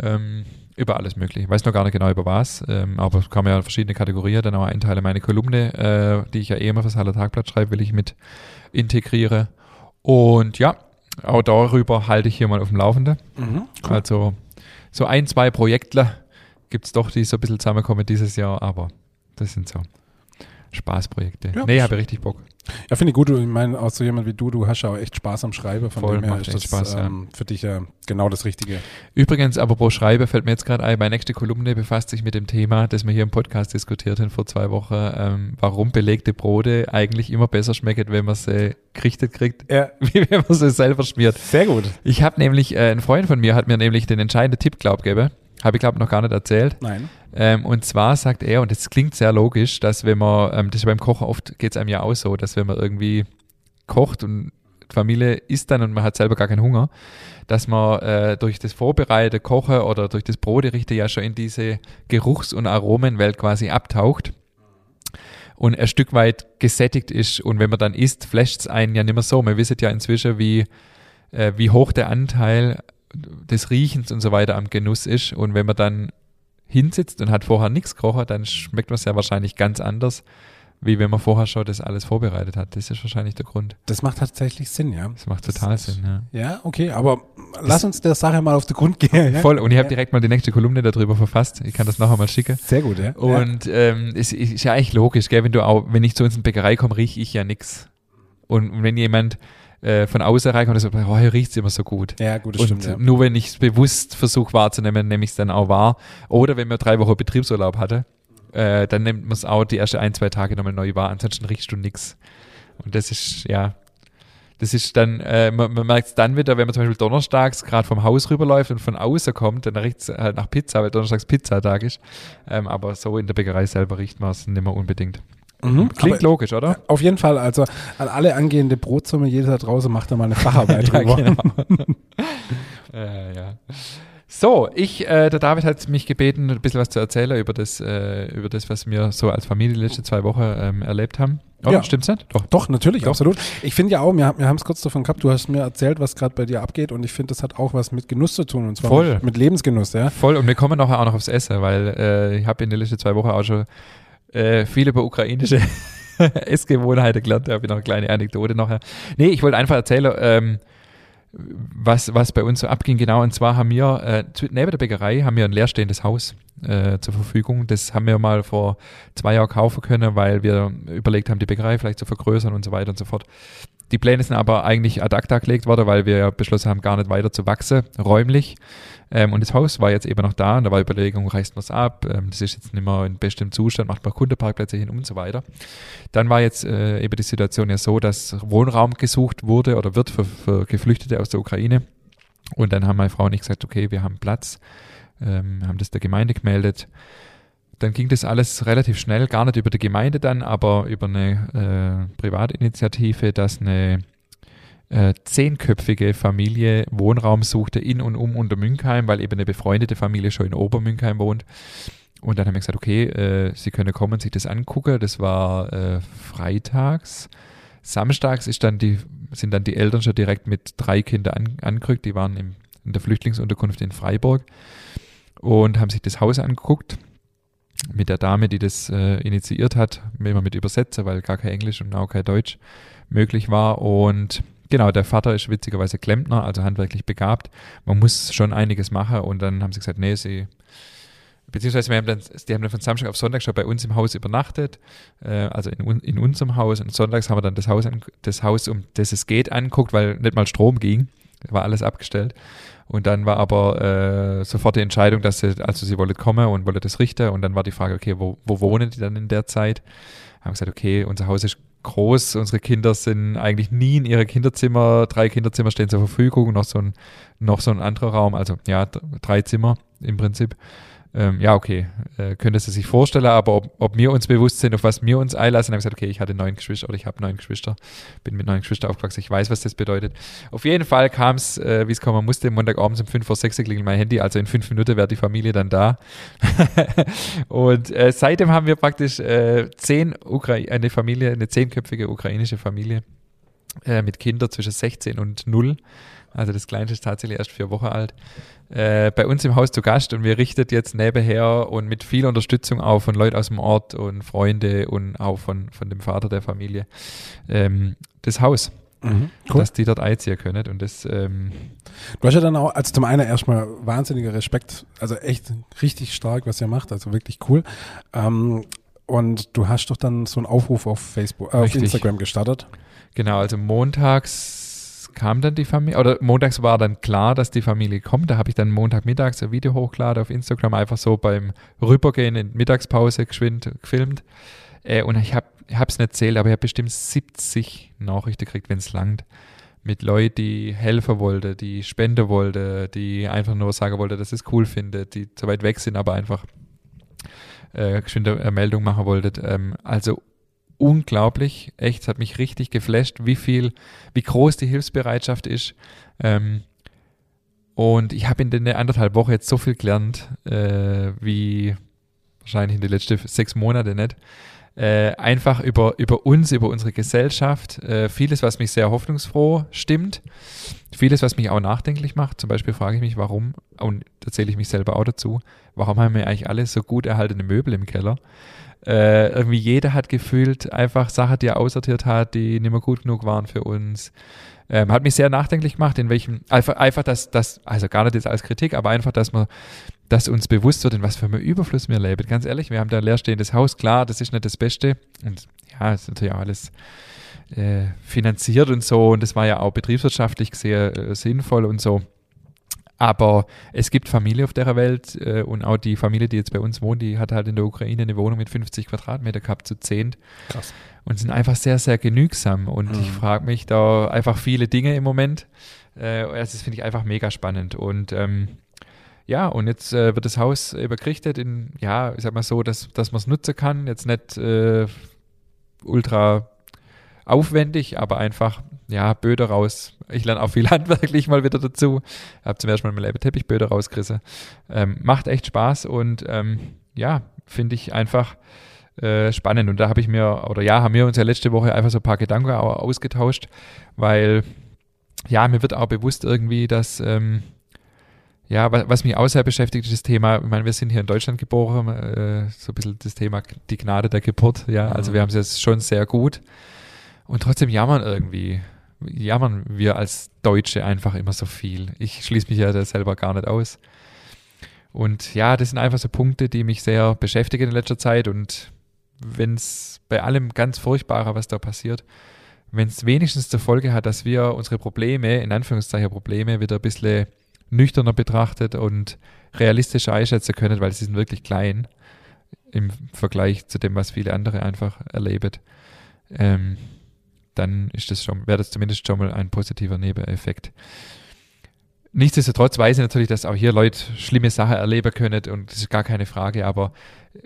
ähm, über alles Mögliche. Ich weiß noch gar nicht genau über was, ähm, aber es kann man ja verschiedene Kategorien dann auch einteile. Meine Kolumne, äh, die ich ja eh immer fürs Haller Tagblatt schreibe, will ich mit integriere. Und ja, auch darüber halte ich hier mal auf dem Laufenden. Mhm. Also so ein, zwei Projektler gibt es doch, die so ein bisschen zusammenkommen dieses Jahr, aber das sind so Spaßprojekte. Ja, nee, habe ich richtig Bock. Ja, finde ich gut. Ich meine, auch so jemand wie du, du hast ja auch echt Spaß am Schreiben. Von Voll, dem her ist das Spaß, ja. ähm, für dich ja genau das Richtige. Übrigens, aber pro Schreibe fällt mir jetzt gerade ein, meine nächste Kolumne befasst sich mit dem Thema, das wir hier im Podcast diskutiert haben vor zwei Wochen, ähm, warum belegte Brote eigentlich immer besser schmecken, wenn man sie gerichtet kriegt, Ja, wie wenn man sie selber schmiert. sehr gut. Ich habe nämlich, äh, ein Freund von mir hat mir nämlich den entscheidenden Tipp, glaub gegeben, habe ich glaube noch gar nicht erzählt. Nein. Ähm, und zwar sagt er, und das klingt sehr logisch, dass wenn man, ähm, das ist beim Kochen oft geht es einem ja auch so, dass wenn man irgendwie kocht und die Familie isst dann und man hat selber gar keinen Hunger, dass man äh, durch das vorbereitete Kochen oder durch das Broterichten ja schon in diese Geruchs- und Aromenwelt quasi abtaucht und ein Stück weit gesättigt ist und wenn man dann isst, flasht es einen ja nicht mehr so. Man wisset ja inzwischen, wie, äh, wie hoch der Anteil des Riechens und so weiter am Genuss ist und wenn man dann hinsitzt und hat vorher nichts gekocht, dann schmeckt man es ja wahrscheinlich ganz anders, wie wenn man vorher schon das alles vorbereitet hat. Das ist wahrscheinlich der Grund. Das macht tatsächlich Sinn, ja. Das macht total Sinn, ja. Ja, okay, aber lass uns der Sache mal auf den Grund gehen. Ja? Voll. Und ich habe Ja. direkt mal die nächste Kolumne darüber verfasst. Ich kann das nachher mal schicken. Sehr gut, ja. Und ähm, es ist ja eigentlich logisch, gell? wenn du auch, wenn ich zu uns in die Bäckerei komme, rieche ich ja nix. Und wenn jemand äh, von außen reinkommt und sagt, oh, hier riecht es immer so gut. ja, ja, gut, das und stimmt, ja. nur wenn ich es bewusst versuche wahrzunehmen, nehme ich es dann auch wahr. Oder wenn man drei Wochen Betriebsurlaub hatte, äh, dann nimmt man es auch die ersten ein, zwei Tage nochmal neu wahr. Ansonsten riechst du nichts. Und das ist, ja, das ist dann, äh, man, man merkt es dann wieder, wenn man zum Beispiel donnerstags gerade vom Haus rüberläuft und von außen kommt, dann riecht es halt nach Pizza, weil donnerstags Pizzatag ist. Ähm, aber so in der Bäckerei selber riecht man es nicht mehr unbedingt. Mhm, Klingt aber- logisch, oder? Auf jeden Fall, also an alle angehende Brotsumme, jeder da draußen macht da mal eine Facharbeit Ja, drüber. genau. äh, ja. So, ich, äh, der David hat mich gebeten, ein bisschen was zu erzählen über das, äh, über das, was wir so als Familie die letzten zwei Wochen ähm, erlebt haben. Oder? Ja. Stimmt's nicht? Doch. Doch, natürlich, Doch. absolut. Ich finde ja auch, wir, wir haben es kurz davon gehabt, du hast mir erzählt, was gerade bei dir abgeht und ich finde, das hat auch was mit Genuss zu tun und zwar Voll. Mit, mit Lebensgenuss, ja. Voll, und wir kommen nachher auch noch aufs Essen, weil äh, ich habe in den letzten zwei Wochen auch schon äh, viel über ukrainische Essgewohnheiten gelernt. Da habe ich noch eine kleine Anekdote nachher. Nee, ich wollte einfach erzählen, ähm, was, was bei uns so abging, genau. Und zwar haben wir, äh, neben der Bäckerei, haben wir ein leerstehendes Haus äh, zur Verfügung. Das haben wir mal vor zwei Jahren kaufen können, weil wir überlegt haben, die Bäckerei vielleicht zu vergrößern und so weiter und so fort. Die Pläne sind aber eigentlich ad acta gelegt worden, weil wir beschlossen haben, gar nicht weiter zu wachsen, räumlich. Ähm, und das Haus war jetzt eben noch da und da war Überlegung, reißt man es ab, ähm, das ist jetzt nicht mehr in bestem Zustand, macht man Kundenparkplätze hin und so weiter. Dann war jetzt äh, eben die Situation ja so, dass Wohnraum gesucht wurde oder wird für, für Geflüchtete aus der Ukraine. Und dann haben meine Frau und ich gesagt, okay, wir haben Platz, ähm, haben das der Gemeinde gemeldet. Dann ging das alles relativ schnell, gar nicht über die Gemeinde dann, aber über eine äh, Privatinitiative, dass eine äh, zehnköpfige Familie Wohnraum suchte in und um Untermünkheim, weil eben eine befreundete Familie schon in Obermünkheim wohnt. Und dann haben wir gesagt, okay, äh, Sie können kommen, sich das angucken. Das war äh, freitags. Samstags ist dann die, sind dann die Eltern schon direkt mit drei Kindern an, angerückt. Die waren im, in der Flüchtlingsunterkunft in Freiburg und haben sich das Haus angeguckt mit der Dame, die das äh, initiiert hat, immer mit Übersetzer, weil gar kein Englisch und auch kein Deutsch möglich war. Und genau, der Vater ist witzigerweise Klempner, also handwerklich begabt. Man muss schon einiges machen und dann haben sie gesagt, nee, sie beziehungsweise wir haben dann, die haben dann von Samstag auf Sonntag schon bei uns im Haus übernachtet, äh, also in, in unserem Haus. Und sonntags haben wir dann das Haus, an, das Haus, um das es geht, anguckt, weil nicht mal Strom ging. War alles abgestellt. Und dann war aber äh, sofort die Entscheidung, dass sie, also sie wollte kommen und wollte das richten. Und dann war die Frage, okay, wo, wo wohnen die dann in der Zeit? Haben gesagt, okay, unser Haus ist groß, unsere Kinder sind eigentlich nie in ihre Kinderzimmer, drei Kinderzimmer stehen zur Verfügung, noch so ein, noch so ein anderer Raum, also ja, drei Zimmer im Prinzip. Ähm, ja, okay, äh, könnte sie sich vorstellen, aber ob, ob wir uns bewusst sind, auf was wir uns einlassen, haben gesagt, okay, ich hatte neun Geschwister oder ich habe neun Geschwister, bin mit neun Geschwistern aufgewachsen, ich weiß, was das bedeutet. Auf jeden Fall kam es, äh, wie es kommen musste, Montagabends um fünf vor sechs klingelt mein Handy, also in fünf Minuten wäre die Familie dann da. und äh, seitdem haben wir praktisch äh, zehn Ukra eine Familie, eine zehnköpfige ukrainische Familie äh, mit Kindern zwischen 16 und 0. Also das Kleinste ist tatsächlich erst vier Wochen alt äh, bei uns im Haus zu Gast und wir richtet jetzt nebenher und mit viel Unterstützung auch von Leuten aus dem Ort und Freunde und auch von, von dem Vater der Familie ähm, das Haus. Mhm, cool. dass die dort einziehen können. Und das, ähm du hast ja dann auch, also zum einen erstmal wahnsinniger Respekt, also echt richtig stark, was ihr macht, also wirklich cool. Ähm, und du hast doch dann so einen Aufruf auf Facebook, äh, auf Instagram gestartet. Genau, also montags kam dann die Familie, oder montags war dann klar, dass die Familie kommt. Da habe ich dann montagmittags ein Video hochgeladen auf Instagram, einfach so beim Rübergehen in Mittagspause geschwind gefilmt. Äh, und ich habe es nicht zählt, aber ich habe bestimmt 70 Nachrichten gekriegt, wenn es langt. Mit Leuten, die helfen wollten, die spenden wollten, die einfach nur sagen wollten, dass es cool findet, die zu weit weg sind, aber einfach äh, geschwinde Meldung machen wollten. Ähm, also unglaublich. Echt, es hat mich richtig geflasht, wie viel, wie groß die Hilfsbereitschaft ist. Ähm, und ich habe in den anderthalb Wochen jetzt so viel gelernt, äh, wie wahrscheinlich in den letzten sechs Monaten nicht. Äh, einfach über, über uns, über unsere Gesellschaft. Äh, vieles, was mich sehr hoffnungsfroh stimmt. Vieles, was mich auch nachdenklich macht. Zum Beispiel frage ich mich, warum, und da zähle ich mich selber auch dazu, warum haben wir eigentlich alle so gut erhaltene Möbel im Keller? Äh, irgendwie jeder hat gefühlt einfach Sachen, die er aussortiert hat, die nicht mehr gut genug waren für uns. Ähm, hat mich sehr nachdenklich gemacht, in welchem, einfach, einfach dass das, also gar nicht jetzt als Kritik, aber einfach, dass man, dass uns bewusst wird, in was für einem Überfluss wir leben. Ganz ehrlich, wir haben da ein leerstehendes Haus, klar, das ist nicht das Beste. Und ja, ist natürlich auch alles äh, finanziert und so. Und das war ja auch betriebswirtschaftlich sehr äh, sinnvoll und so. Aber es gibt Familie auf der Welt äh, und auch die Familie, die jetzt bei uns wohnt, die hat halt in der Ukraine eine Wohnung mit 50 Quadratmeter gehabt zu zehnt. Krass. Und sind einfach sehr, sehr genügsam. Und mhm. ich frage mich da einfach viele Dinge im Moment. Äh, das finde ich einfach mega spannend. Und ähm, ja, und jetzt äh, wird das Haus übergerichtet in, ja, ich sag mal so, dass, dass man es nutzen kann. Jetzt nicht äh, ultra aufwendig, aber einfach, ja, Böde raus. Ich lerne auch viel handwerklich mal wieder dazu. Habe zum ersten Mal mein Teppichböde rausgerissen. Ähm, macht echt Spaß und ähm, ja, finde ich einfach äh, spannend. Und da habe ich mir, oder ja, haben wir uns ja letzte Woche einfach so ein paar Gedanken ausgetauscht, weil ja, mir wird auch bewusst irgendwie, dass ähm, ja, was, was, mich auch sehr beschäftigt, ist das Thema, ich meine, wir sind hier in Deutschland geboren, äh, so ein bisschen das Thema die Gnade der Geburt, ja, also mhm. wir haben es jetzt schon sehr gut. Und trotzdem jammern irgendwie, jammern wir als Deutsche einfach immer so viel. Ich schließe mich ja da selber gar nicht aus. Und ja, das sind einfach so Punkte, die mich sehr beschäftigen in letzter Zeit. Und wenn es bei allem ganz Furchtbarer, was da passiert, wenn es wenigstens zur Folge hat, dass wir unsere Probleme, in Anführungszeichen Probleme, wieder ein bisschen nüchterner betrachtet und realistischer einschätzen können, weil sie sind wirklich klein im Vergleich zu dem, was viele andere einfach erleben. Ähm, dann ist das schon, wäre das zumindest schon mal ein positiver Nebeneffekt. Nichtsdestotrotz weiß ich natürlich, dass auch hier Leute schlimme Sachen erleben können und das ist gar keine Frage, aber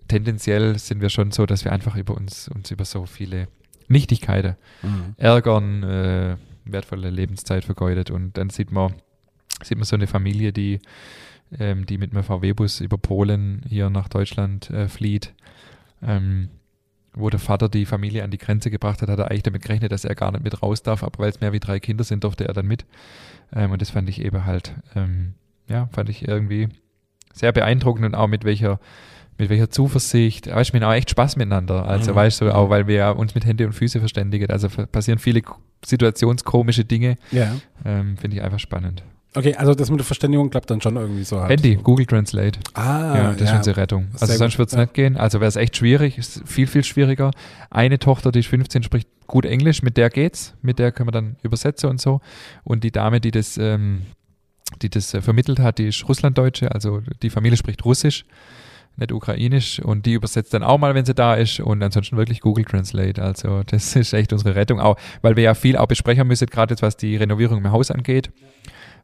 tendenziell sind wir schon so, dass wir einfach über uns, uns über so viele Nichtigkeiten mhm. ärgern, äh, wertvolle Lebenszeit vergeudet und dann sieht man, sieht man so eine Familie, die, ähm, die mit einem VW-Bus über Polen hier nach Deutschland äh, flieht. Ähm, wo der Vater die Familie an die Grenze gebracht hat, hat er eigentlich damit gerechnet, dass er gar nicht mit raus darf, aber weil es mehr wie drei Kinder sind, durfte er dann mit. Ähm, und das fand ich eben halt, ähm, ja, fand ich irgendwie sehr beeindruckend und auch mit welcher, mit welcher Zuversicht, weißt du, wir haben auch echt Spaß miteinander. Also, mhm. weißt du, auch weil wir ja uns mit Hände und Füße verständigen. Also passieren viele situationskomische Dinge. Ja. Ähm, Finde ich einfach spannend. Okay, also das mit der Verständigung klappt dann schon irgendwie so halt. Handy, Google Translate. Ah, ja, das ja. ist unsere Rettung. Also Sehr sonst wird es ja. nicht gehen. Also wäre es echt schwierig, ist viel, viel schwieriger. Eine Tochter, die ist 15, spricht gut Englisch, mit der geht's, mit der können wir dann übersetzen und so. Und die Dame, die das, ähm, die das äh, vermittelt hat, die ist Russlanddeutsche, also die Familie spricht Russisch, nicht Ukrainisch und die übersetzt dann auch mal, wenn sie da ist und ansonsten wirklich Google Translate. Also das ist echt unsere Rettung auch, weil wir ja viel auch besprechen müssen, gerade jetzt was die Renovierung im Haus angeht.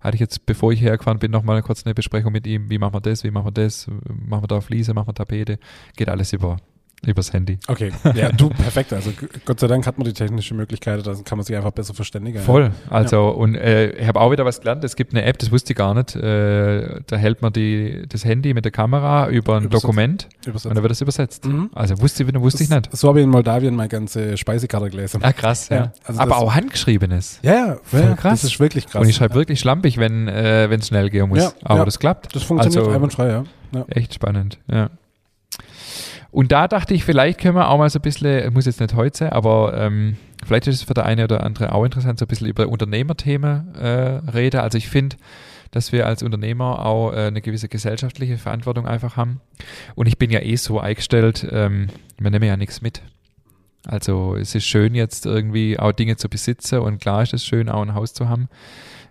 Hatte ich jetzt, bevor ich hergefahren bin, nochmal kurz eine Besprechung mit ihm, wie machen wir das, wie machen wir das, machen wir da Fliese, machen wir Tapete, geht alles über Übers Handy. Okay, ja, du, perfekt. Also Gott sei Dank hat man die technische Möglichkeit, dann kann man sich einfach besser verständigen. Voll. Also, ja. und äh, ich habe auch wieder was gelernt. Es gibt eine App, das wusste ich gar nicht. Äh, da hält man die, das Handy mit der Kamera über ein Übersetzt. Dokument Übersetzt. und dann wird es übersetzt. Mhm. Also wusste, wusste ich nicht. So habe ich in Moldawien meine ganze Speisekarte gelesen. Ah, krass, ja. ja. Also Aber auch handgeschriebenes. Ja, ja, voll ja, krass. Das ist wirklich krass. Und ich schreibe wirklich schlampig, wenn äh, es schnell gehen muss. Ja, Aber das klappt. Das funktioniert also, einwandfrei, ja. Echt spannend, ja. Und da dachte ich, vielleicht können wir auch mal so ein bisschen, muss jetzt nicht heute sein, aber ähm, vielleicht ist es für der eine oder andere auch interessant, so ein bisschen über Unternehmerthemen äh, reden. Also ich finde, dass wir als Unternehmer auch äh, eine gewisse gesellschaftliche Verantwortung einfach haben. Und ich bin ja eh so eingestellt, ähm, wir nehmen ja nichts mit. Also es ist schön jetzt irgendwie auch Dinge zu besitzen und klar ist es schön auch ein Haus zu haben,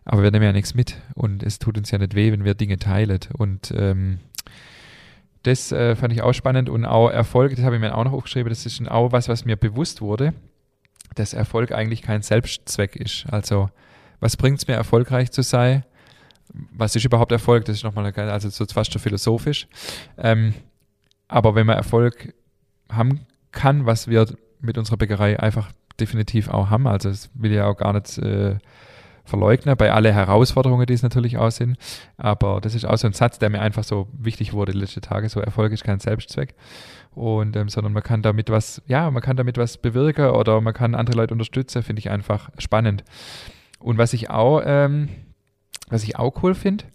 aber wir nehmen ja nichts mit und es tut uns ja nicht weh, wenn wir Dinge teilen und ähm, das äh, fand ich auch spannend und auch Erfolg, das habe ich mir auch noch aufgeschrieben, das ist auch was, was mir bewusst wurde, dass Erfolg eigentlich kein Selbstzweck ist. Also, was bringt es mir, erfolgreich zu sein? Was ist überhaupt Erfolg? Das ist nochmal, also so fast schon philosophisch. Ähm, aber wenn man Erfolg haben kann, was wir mit unserer Bäckerei einfach definitiv auch haben, also das will ja auch gar nicht äh, verleugnen, bei alle Herausforderungen, die es natürlich auch sind. Aber das ist auch so ein Satz, der mir einfach so wichtig wurde die letzten Tage. So Erfolg ist kein Selbstzweck. Und, ähm, sondern man kann damit was, ja, man kann damit was bewirken oder man kann andere Leute unterstützen, finde ich einfach spannend. Und was ich auch, ähm, was ich auch cool finde,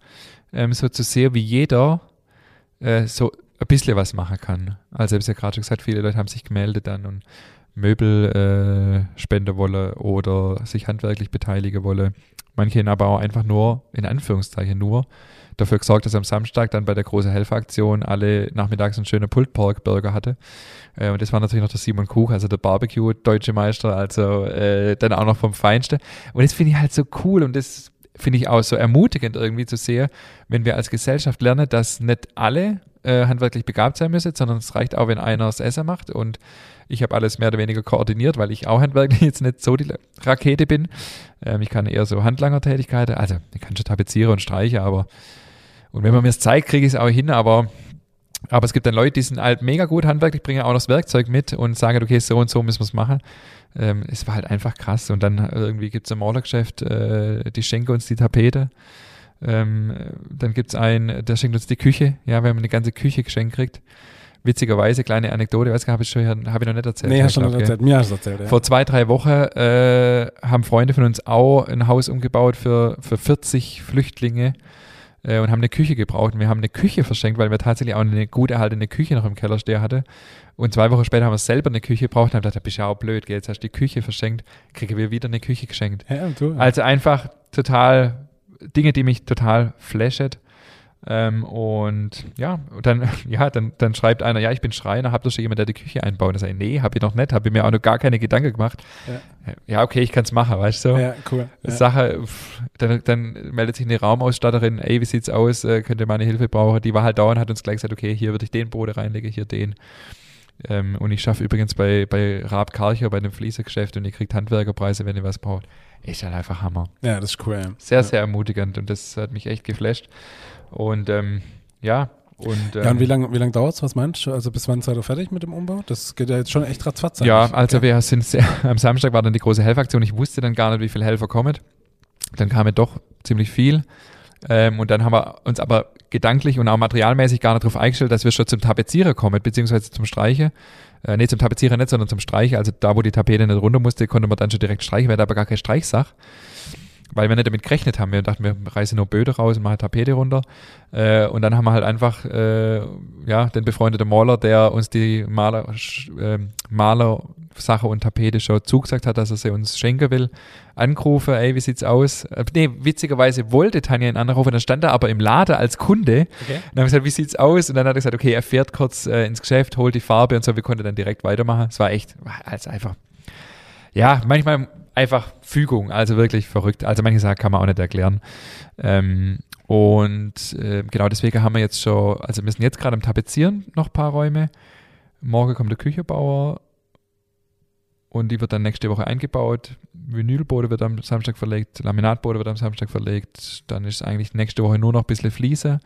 ähm, so zu sehen, wie jeder äh, so ein bisschen was machen kann. Also ich habe es ja gerade schon gesagt, viele Leute haben sich gemeldet dann und Möbel äh, spenden wolle oder sich handwerklich beteiligen wolle. Manche aber auch einfach nur, in Anführungszeichen nur, dafür gesorgt, dass am Samstag dann bei der großen Helferaktion alle nachmittags einen schönen Pulled-Pork-Burger hatte. Äh, und das war natürlich noch der Simon Kuch, also der Barbecue-Deutsche Meister, also äh, dann auch noch vom Feinsten. Und das finde ich halt so cool und das finde ich auch so ermutigend irgendwie zu sehen, wenn wir als Gesellschaft lernen, dass nicht alle äh, handwerklich begabt sein müssen, sondern es reicht auch, wenn einer das Essen macht und ich habe alles mehr oder weniger koordiniert, weil ich auch handwerklich jetzt nicht so die Rakete bin. Ähm, ich kann eher so Handlangertätigkeiten, also ich kann schon tapezieren und streichen, aber und wenn man mir es zeigt, kriege ich es auch hin, aber aber es gibt dann Leute, die sind halt mega gut handwerklich, bringen auch das Werkzeug mit und sagen, okay, so und so müssen wir es machen. Ähm, es war halt einfach krass. Und dann irgendwie gibt es im Malergeschäft, äh, die schenken uns die Tapete. Ähm, dann gibt es einen, der schenkt uns die Küche. Ja, wir haben eine ganze Küche geschenkt kriegt witzigerweise, kleine Anekdote, weiß gar habe ich, schon, hab ich noch nicht erzählt. Nee, hast du noch nicht erzählt. Mir hast du erzählt, ja. Vor zwei, drei Wochen äh, haben Freunde von uns auch ein Haus umgebaut für, für 40 Flüchtlinge äh, und haben eine Küche gebraucht. Und wir haben eine Küche verschenkt, weil wir tatsächlich auch eine gut erhaltene Küche noch im Keller stehen hatte. Und zwei Wochen später haben wir selber eine Küche gebraucht und haben gedacht, da bist du ja auch blöd, gell? jetzt hast du die Küche verschenkt, kriegen wir wieder eine Küche geschenkt. Ja, du, ja. Also einfach total Dinge, die mich total flashen. Ähm, und ja, dann, ja, dann, dann schreibt einer, ja, ich bin Schreiner, habt ihr schon jemand, der die Küche einbaut? Und ich sage, nee, hab ich noch nicht, habe ich mir auch noch gar keine Gedanken gemacht. Ja, ja okay, ich kann es machen, weißt du? Ja, cool. Ja. Sache, dann, dann meldet sich eine Raumausstatterin, ey, wie sieht's aus, äh, könnt ihr meine Hilfe brauchen? Die war halt da und hat uns gleich gesagt, okay, hier würde ich den Boden reinlegen, hier den. Ähm, und ich schaffe übrigens bei, bei Raab Karcher, bei dem Fließergeschäft und ihr kriegt Handwerkerpreise, wenn ihr was braucht. Ist halt einfach Hammer. Ja, das ist cool. Ja. Sehr, sehr ermutigend und das hat mich echt geflasht. Und ähm, ja, und, ähm, ja, und wie lange wie lang dauert es? Was meinst du? Also bis wann seid ihr fertig mit dem Umbau? Das geht ja jetzt schon echt ratzfatz. Ja, also ja. wir sind sehr, am Samstag war dann die große Helferaktion. Ich wusste dann gar nicht, wie viele Helfer kommen. Dann kamen doch ziemlich viel. Ähm, und dann haben wir uns aber gedanklich und auch materialmäßig gar nicht darauf eingestellt, dass wir schon zum Tapezierer kommen, beziehungsweise zum Streiche. Äh, nee, zum Tapezierer nicht, sondern zum Streiche. Also da, wo die Tapete nicht runter musste, konnte man dann schon direkt streichen, wäre aber gar kein Streichsach weil wir nicht damit gerechnet haben. Wir dachten, wir reißen nur Böde raus und machen Tapete runter. Äh, und dann haben wir halt einfach äh, ja, den befreundeten Maler, der uns die Maler, äh, Malersache und Tapete schon zugesagt hat, dass er sie uns schenken will, angerufen, ey, wie sieht's aus? Äh, nee, witzigerweise wollte Tanja ihn anrufen, dann stand er aber im Laden als Kunde. Okay. Und dann haben wir gesagt, wie sieht's aus? Und dann hat er gesagt, okay, er fährt kurz äh, ins Geschäft, holt die Farbe und so, wir konnten dann direkt weitermachen. Es war echt, also einfach ja, manchmal einfach Fügung, also wirklich verrückt. Also manche Sachen kann man auch nicht erklären. Ähm, und äh, genau deswegen haben wir jetzt schon, also wir sind jetzt gerade am Tapezieren noch ein paar Räume. Morgen kommt der Küchenbauer. und die wird dann nächste Woche eingebaut. Vinylboden wird am Samstag verlegt, Laminatboden wird am Samstag verlegt. Dann ist eigentlich nächste Woche nur noch ein bisschen Fliese,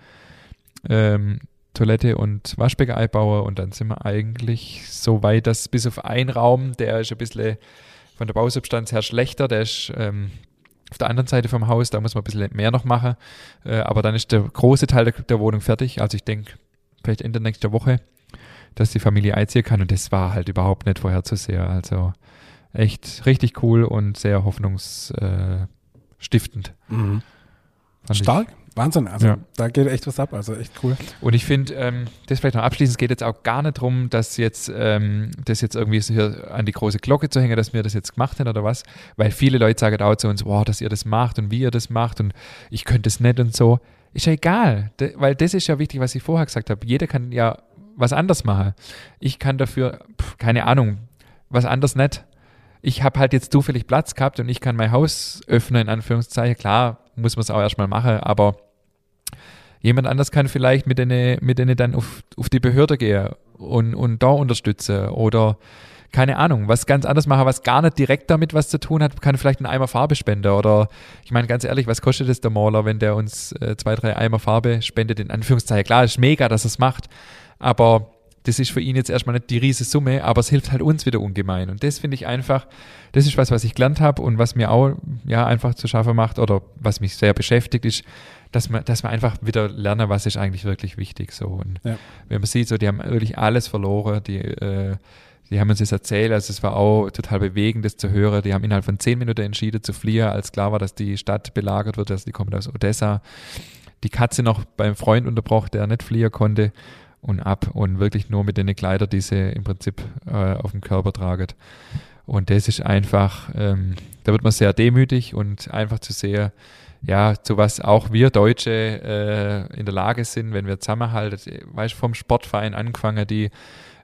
ähm, Toilette und Waschbecken einbauen und dann sind wir eigentlich so weit, dass bis auf einen Raum, der ist ein bisschen von der Bausubstanz her schlechter, der ist ähm, auf der anderen Seite vom Haus, da muss man ein bisschen mehr noch machen. Äh, aber dann ist der große Teil der, der Wohnung fertig. Also ich denke, vielleicht Ende nächster Woche, dass die Familie einziehen kann. Und das war halt überhaupt nicht vorherzusehen. Also echt richtig cool und sehr hoffnungsstiftend. Mhm. Stark. Wahnsinn, also ja. da geht echt was ab, also echt cool. Und ich finde, ähm, das vielleicht noch abschließend, es geht jetzt auch gar nicht darum, dass jetzt ähm, das jetzt irgendwie so hier an die große Glocke zu hängen, dass wir das jetzt gemacht haben oder was, weil viele Leute sagen auch zu uns, wow, dass ihr das macht und wie ihr das macht und ich könnte es nicht und so. Ist ja egal, weil das ist ja wichtig, was ich vorher gesagt habe. Jeder kann ja was anders machen. Ich kann dafür, pff, keine Ahnung, was anders nicht. Ich habe halt jetzt zufällig Platz gehabt und ich kann mein Haus öffnen, in Anführungszeichen. Klar, muss man es auch erstmal machen, aber jemand anders kann vielleicht mit denen, mit denen dann auf, auf die Behörde gehen und, und da unterstützen oder keine Ahnung, was ganz anders machen, was gar nicht direkt damit was zu tun hat, kann vielleicht einen Eimer Farbe spenden oder ich meine ganz ehrlich, was kostet es der Maler, wenn der uns äh, zwei, drei Eimer Farbe spendet, in Anführungszeichen. Klar, ist mega, dass es macht, aber das ist für ihn jetzt erstmal nicht die riese Summe, aber es hilft halt uns wieder ungemein. Und das finde ich einfach, das ist was, was ich gelernt habe und was mir auch ja einfach zu schaffen macht oder was mich sehr beschäftigt, ist, dass man, dass man einfach wieder lernen, was ist eigentlich wirklich wichtig. So. Und ja. wenn man sieht, so, die haben wirklich alles verloren, die, äh, die haben uns das erzählt, also es war auch total bewegend, das zu hören. Die haben innerhalb von zehn Minuten entschieden zu fliehen, als klar war, dass die Stadt belagert wird, dass die kommen aus Odessa. Die Katze noch beim Freund unterbrochen, der nicht fliehen konnte und ab und wirklich nur mit den Kleidern, die sie im Prinzip äh, auf dem Körper tragen. Und das ist einfach, ähm, da wird man sehr demütig und einfach zu sehr, ja, zu was auch wir Deutsche äh, in der Lage sind, wenn wir zusammenhalten, weißt vom Sportverein angefangen, die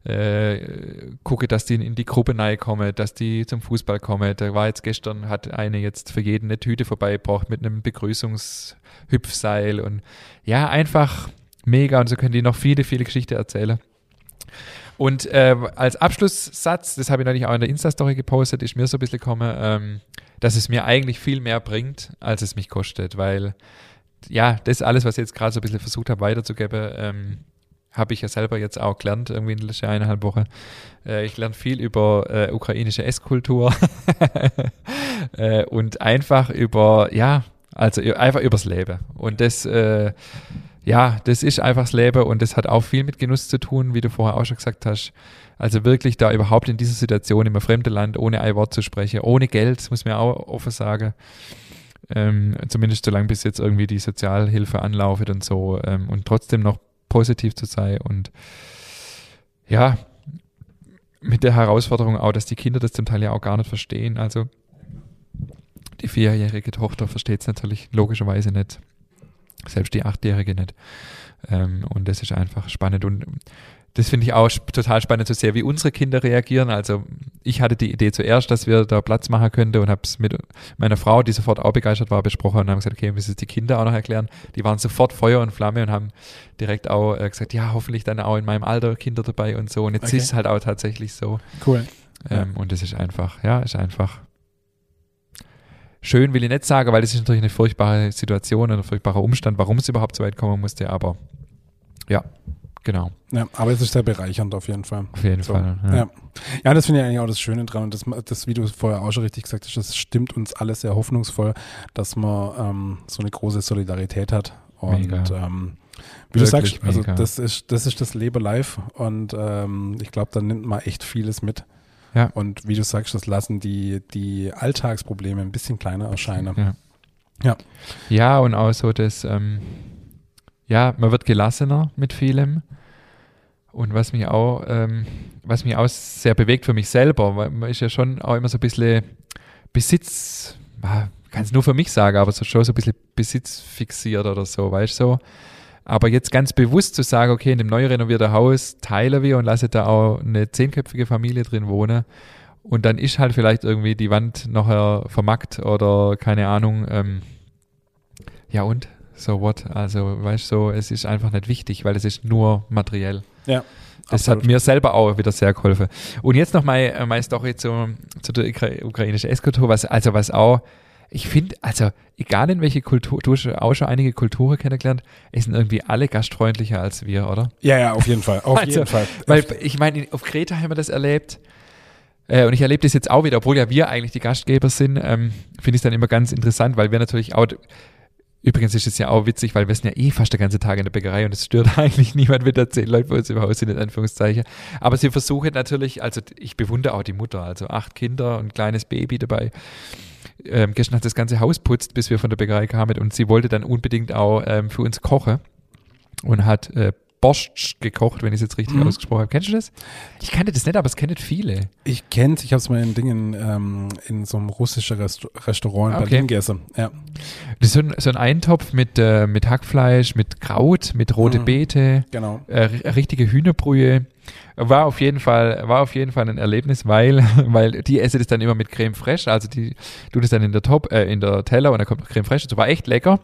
äh, gucke, dass die in die Gruppe kommen, dass die zum Fußball kommen. Da war jetzt gestern, hat eine jetzt für jeden eine Tüte vorbeigebracht mit einem Begrüßungshüpfseil und ja, einfach mega und so können die noch viele, viele Geschichten erzählen. Und äh, als Abschlusssatz, das habe ich natürlich auch in der Insta-Story gepostet, ist mir so ein bisschen gekommen, ähm, dass es mir eigentlich viel mehr bringt, als es mich kostet, weil ja, das alles, was ich jetzt gerade so ein bisschen versucht habe weiterzugeben, ähm, habe ich ja selber jetzt auch gelernt, irgendwie in den letzten eineinhalb Wochen. Äh, ich lerne viel über äh, ukrainische Esskultur äh, und einfach über, ja, also einfach übers Leben. Und das äh, ja, das ist einfach das Leben und das hat auch viel mit Genuss zu tun, wie du vorher auch schon gesagt hast. Also wirklich da überhaupt in dieser Situation im fremden Land ohne ein Wort zu sprechen, ohne Geld, muss man auch offen sagen. Ähm, zumindest solange bis jetzt irgendwie die Sozialhilfe anlaufen und so ähm, und trotzdem noch positiv zu sein und ja, mit der Herausforderung auch, dass die Kinder das zum Teil ja auch gar nicht verstehen. Also die vierjährige Tochter versteht es natürlich logischerweise nicht selbst die Achtjährige nicht. Ähm, und das ist einfach spannend. Und das finde ich auch total spannend zu sehen, wie unsere Kinder reagieren. Also ich hatte die Idee zuerst, dass wir da Platz machen könnten und habe es mit meiner Frau, die sofort auch begeistert war, besprochen und haben gesagt, okay, wir müssen es die Kinder auch noch erklären. Die waren sofort Feuer und Flamme und haben direkt auch äh, gesagt, ja, hoffentlich dann auch in meinem Alter Kinder dabei und so. Und jetzt okay. ist es halt auch tatsächlich so. Cool. Ähm, ja. Und das ist einfach, ja, ist einfach schön will ich nicht sagen, weil das ist natürlich eine furchtbare Situation, ein furchtbarer Umstand, warum es überhaupt so weit kommen musste, aber ja, genau. Ja, aber es ist sehr bereichernd auf jeden Fall. Auf jeden so, Fall. Ja. ja. ja. das finde ich eigentlich auch das Schöne dran und das, das, wie du vorher auch schon richtig gesagt hast, das stimmt uns alles sehr hoffnungsvoll, dass man ähm, so eine große Solidarität hat und ähm, wie Wirklich du sagst, also das ist, das ist das Leben live und ähm, ich glaube, da nimmt man echt vieles mit. Ja. Und wie du sagst, das lassen die, die Alltagsprobleme ein bisschen kleiner erscheinen. Ja. Ja, ja und auch so das, ähm, ja, man wird gelassener mit vielem. Und was mich auch, ähm, was mich auch sehr bewegt für mich selber, weil man ist ja schon auch immer so ein bisschen Besitz, kann es nur für mich sagen, aber so schon so ein bisschen besitzfixiert oder so, weißt du, so aber jetzt ganz bewusst zu sagen, okay, in dem neu renovierten Haus teilen wir und lassen da auch eine zehnköpfige Familie drin wohnen. Und dann ist halt vielleicht irgendwie die Wand nachher vermackt oder keine Ahnung. Ähm, ja und? so what? Also, weißt du, so, es ist einfach nicht wichtig, weil es ist nur materiell. Ja. Das absolut. hat mir selber auch wieder sehr geholfen. Und jetzt noch mal äh, meine Story zu, zu der ukra- ukrainischen Esskultur, was, also was auch, ich finde, also egal in welche Kultur, du hast auch schon einige Kulturen kennengelernt, es sind irgendwie alle gastfreundlicher als wir, oder? Ja, ja, auf jeden Fall. Auf Also, jeden Fall. Weil ich meine, auf Kreta haben wir das erlebt. Äh, und ich erlebe das jetzt auch wieder, obwohl ja wir eigentlich die Gastgeber sind, ähm, finde ich es dann immer ganz interessant, weil wir natürlich auch, übrigens ist es ja auch witzig, weil wir sind ja eh fast den ganzen Tag in der Bäckerei und es stört eigentlich niemand, wenn da zehn Leute bei uns im Haus sind, in Anführungszeichen. Aber sie versuchen natürlich, also ich bewundere auch die Mutter, also acht Kinder und ein kleines Baby dabei. Ähm, gestern hat das ganze Haus putzt, bis wir von der Bäckerei kamen und sie wollte dann unbedingt auch ähm, für uns kochen und hat äh, Borscht gekocht, wenn ich es jetzt richtig Mhm. ausgesprochen habe. Kennst du das? Ich kannte das nicht, aber es kennen viele. Ich kenn's, ich habe es mal in Dingen ähm, in so einem russischen Rest Restaurant in Okay. Berlin gegessen. Ja. Das ist so ein, so ein Eintopf mit, äh, mit Hackfleisch, mit Kraut, mit rote Mhm. Beete, Genau. äh, ri- richtige Hühnerbrühe. War auf jeden Fall, war auf jeden Fall ein Erlebnis, weil, weil die esse das dann immer mit Creme fraiche, also die tut es dann in der Top, äh, in der Teller und dann kommt noch Creme fraiche. Das war echt lecker.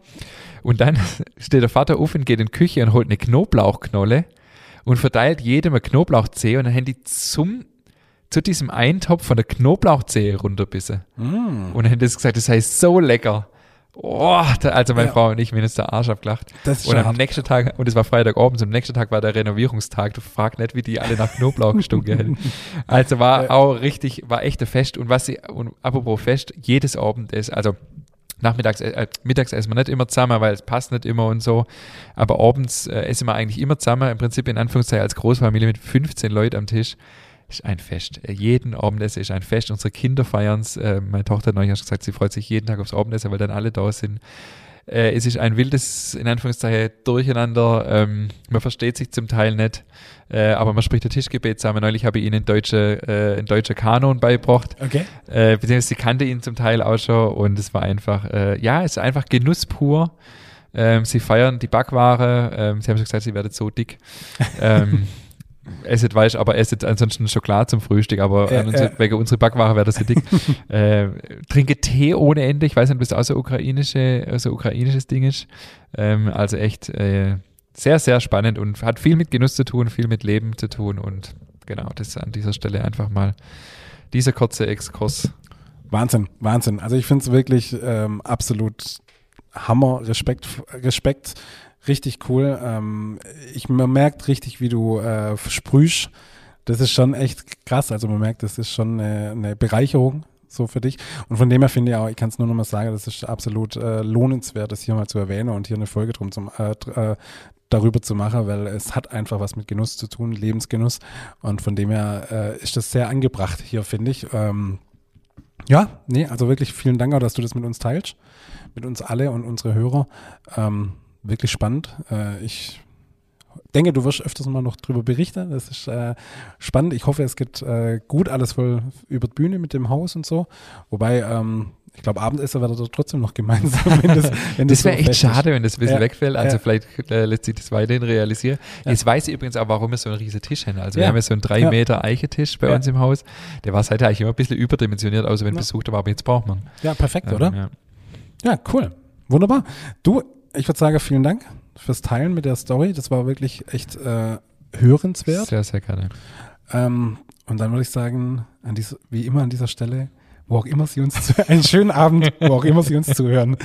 Und dann steht der Vater auf und geht in die Küche und holt eine Knoblauchknolle und verteilt jedem eine Knoblauchzehe und dann haben die zum, zu diesem Eintopf von der Knoblauchzehe runterbissen. Mm. Und dann haben das gesagt, das heißt so lecker. Oh, also meine Ja. Frau und ich, mir ist der Arsch abgelacht. Das Und am hart. nächsten Tag, und es war Freitagabend, am nächsten Tag war der Renovierungstag. Du fragst nicht, wie die alle nach Knoblauch gestunken hätten. Also war Ja. auch richtig, war echt ein Fest. Und was sie, und apropos Fest, jedes Abend ist, also nachmittags, äh, mittags essen wir nicht immer zusammen, weil es passt nicht immer und so. Aber abends äh, essen wir eigentlich immer zusammen. Im Prinzip in Anführungszeichen als Großfamilie mit 15 Leuten am Tisch. Ist ein Fest. Äh, Jeden Abendessen ist ein Fest. Unsere Kinder feiern es. Äh, meine Tochter hat neulich gesagt, sie freut sich jeden Tag aufs Abendessen, weil dann alle da sind. Äh, es ist ein wildes, in Anführungszeichen, Durcheinander. Ähm, man versteht sich zum Teil nicht, aber man spricht ein Tischgebet zusammen. Neulich habe ich ihnen deutsche, äh, ein deutscher Kanon beigebracht. Okay. Beziehungsweise sie kannte ihn zum Teil auch schon und es war einfach, ja, es ist einfach Genuss pur. Ähm, sie feiern die Backware. Ähm, sie haben schon gesagt, sie werden so dick. esset weiß, aber esset ansonsten Schokolade zum Frühstück, aber Ja, an unsere, ja. wegen unserer Backware werden sie dick. äh, trinke Tee ohne Ende. Ich weiß nicht, ob das auch so, ukrainische, so ukrainisches Ding ist. Ähm, also echt äh, sehr, sehr spannend und hat viel mit Genuss zu tun, viel mit Leben zu tun und genau, das an dieser Stelle einfach mal dieser kurze Exkurs. Wahnsinn, Wahnsinn. Also ich finde es wirklich ähm, absolut Hammer, Respekt, Respekt, richtig cool. Ähm, ich, man merkt richtig, wie du äh, sprühst. Das ist schon echt krass. Also man merkt, das ist schon eine, eine Bereicherung so für dich. Und von dem her finde ich auch, ich kann es nur noch mal sagen, das ist absolut äh, lohnenswert, das hier mal zu erwähnen und hier eine Folge drum zum, äh, äh, darüber zu machen, weil es hat einfach was mit Genuss zu tun, Lebensgenuss. Und von dem her äh, ist das sehr angebracht hier, finde ich. Ähm, ja, nee, also wirklich vielen Dank auch, dass du das mit uns teilst, mit uns alle und unsere Hörer. Ähm, wirklich spannend. Äh, ich denke, du wirst öfters mal noch drüber berichten. Das ist äh, spannend. Ich hoffe, es geht äh, gut alles wohl über die Bühne mit dem Haus und so. Wobei, ähm, ich glaube, Abendessen werdet ihr trotzdem noch gemeinsam, wenn das, wenn Das so wäre echt fest ist. schade, wenn das ein bisschen Ja, wegfällt. Also ja. vielleicht äh, lässt sich das weiterhin realisieren. Ja. Jetzt weiß ich übrigens auch, warum wir so einen riesen Tisch haben. Also wir haben ja so einen 3 Ja. Meter Eichetisch bei uns im Haus. Der war seither eigentlich immer ein bisschen überdimensioniert, außer wenn Ja. Besuch da war, aber jetzt braucht man. Ja, perfekt, Ähm, oder? Ja. Ja, cool. Wunderbar. Du, ich würde sagen, vielen Dank fürs Teilen mit der Story. Das war wirklich echt äh, hörenswert. Sehr, sehr gerne. Ähm, und dann würde ich sagen, an dies, wie immer an dieser Stelle, wo auch immer Sie uns zu, einen schönen Abend, wo auch immer Sie uns zuhören.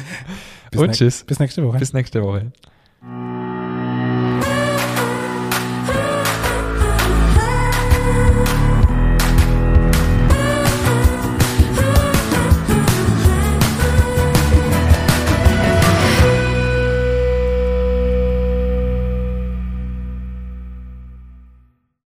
Bis Und tschüss. Bis nächste Woche. Bis nächste Woche.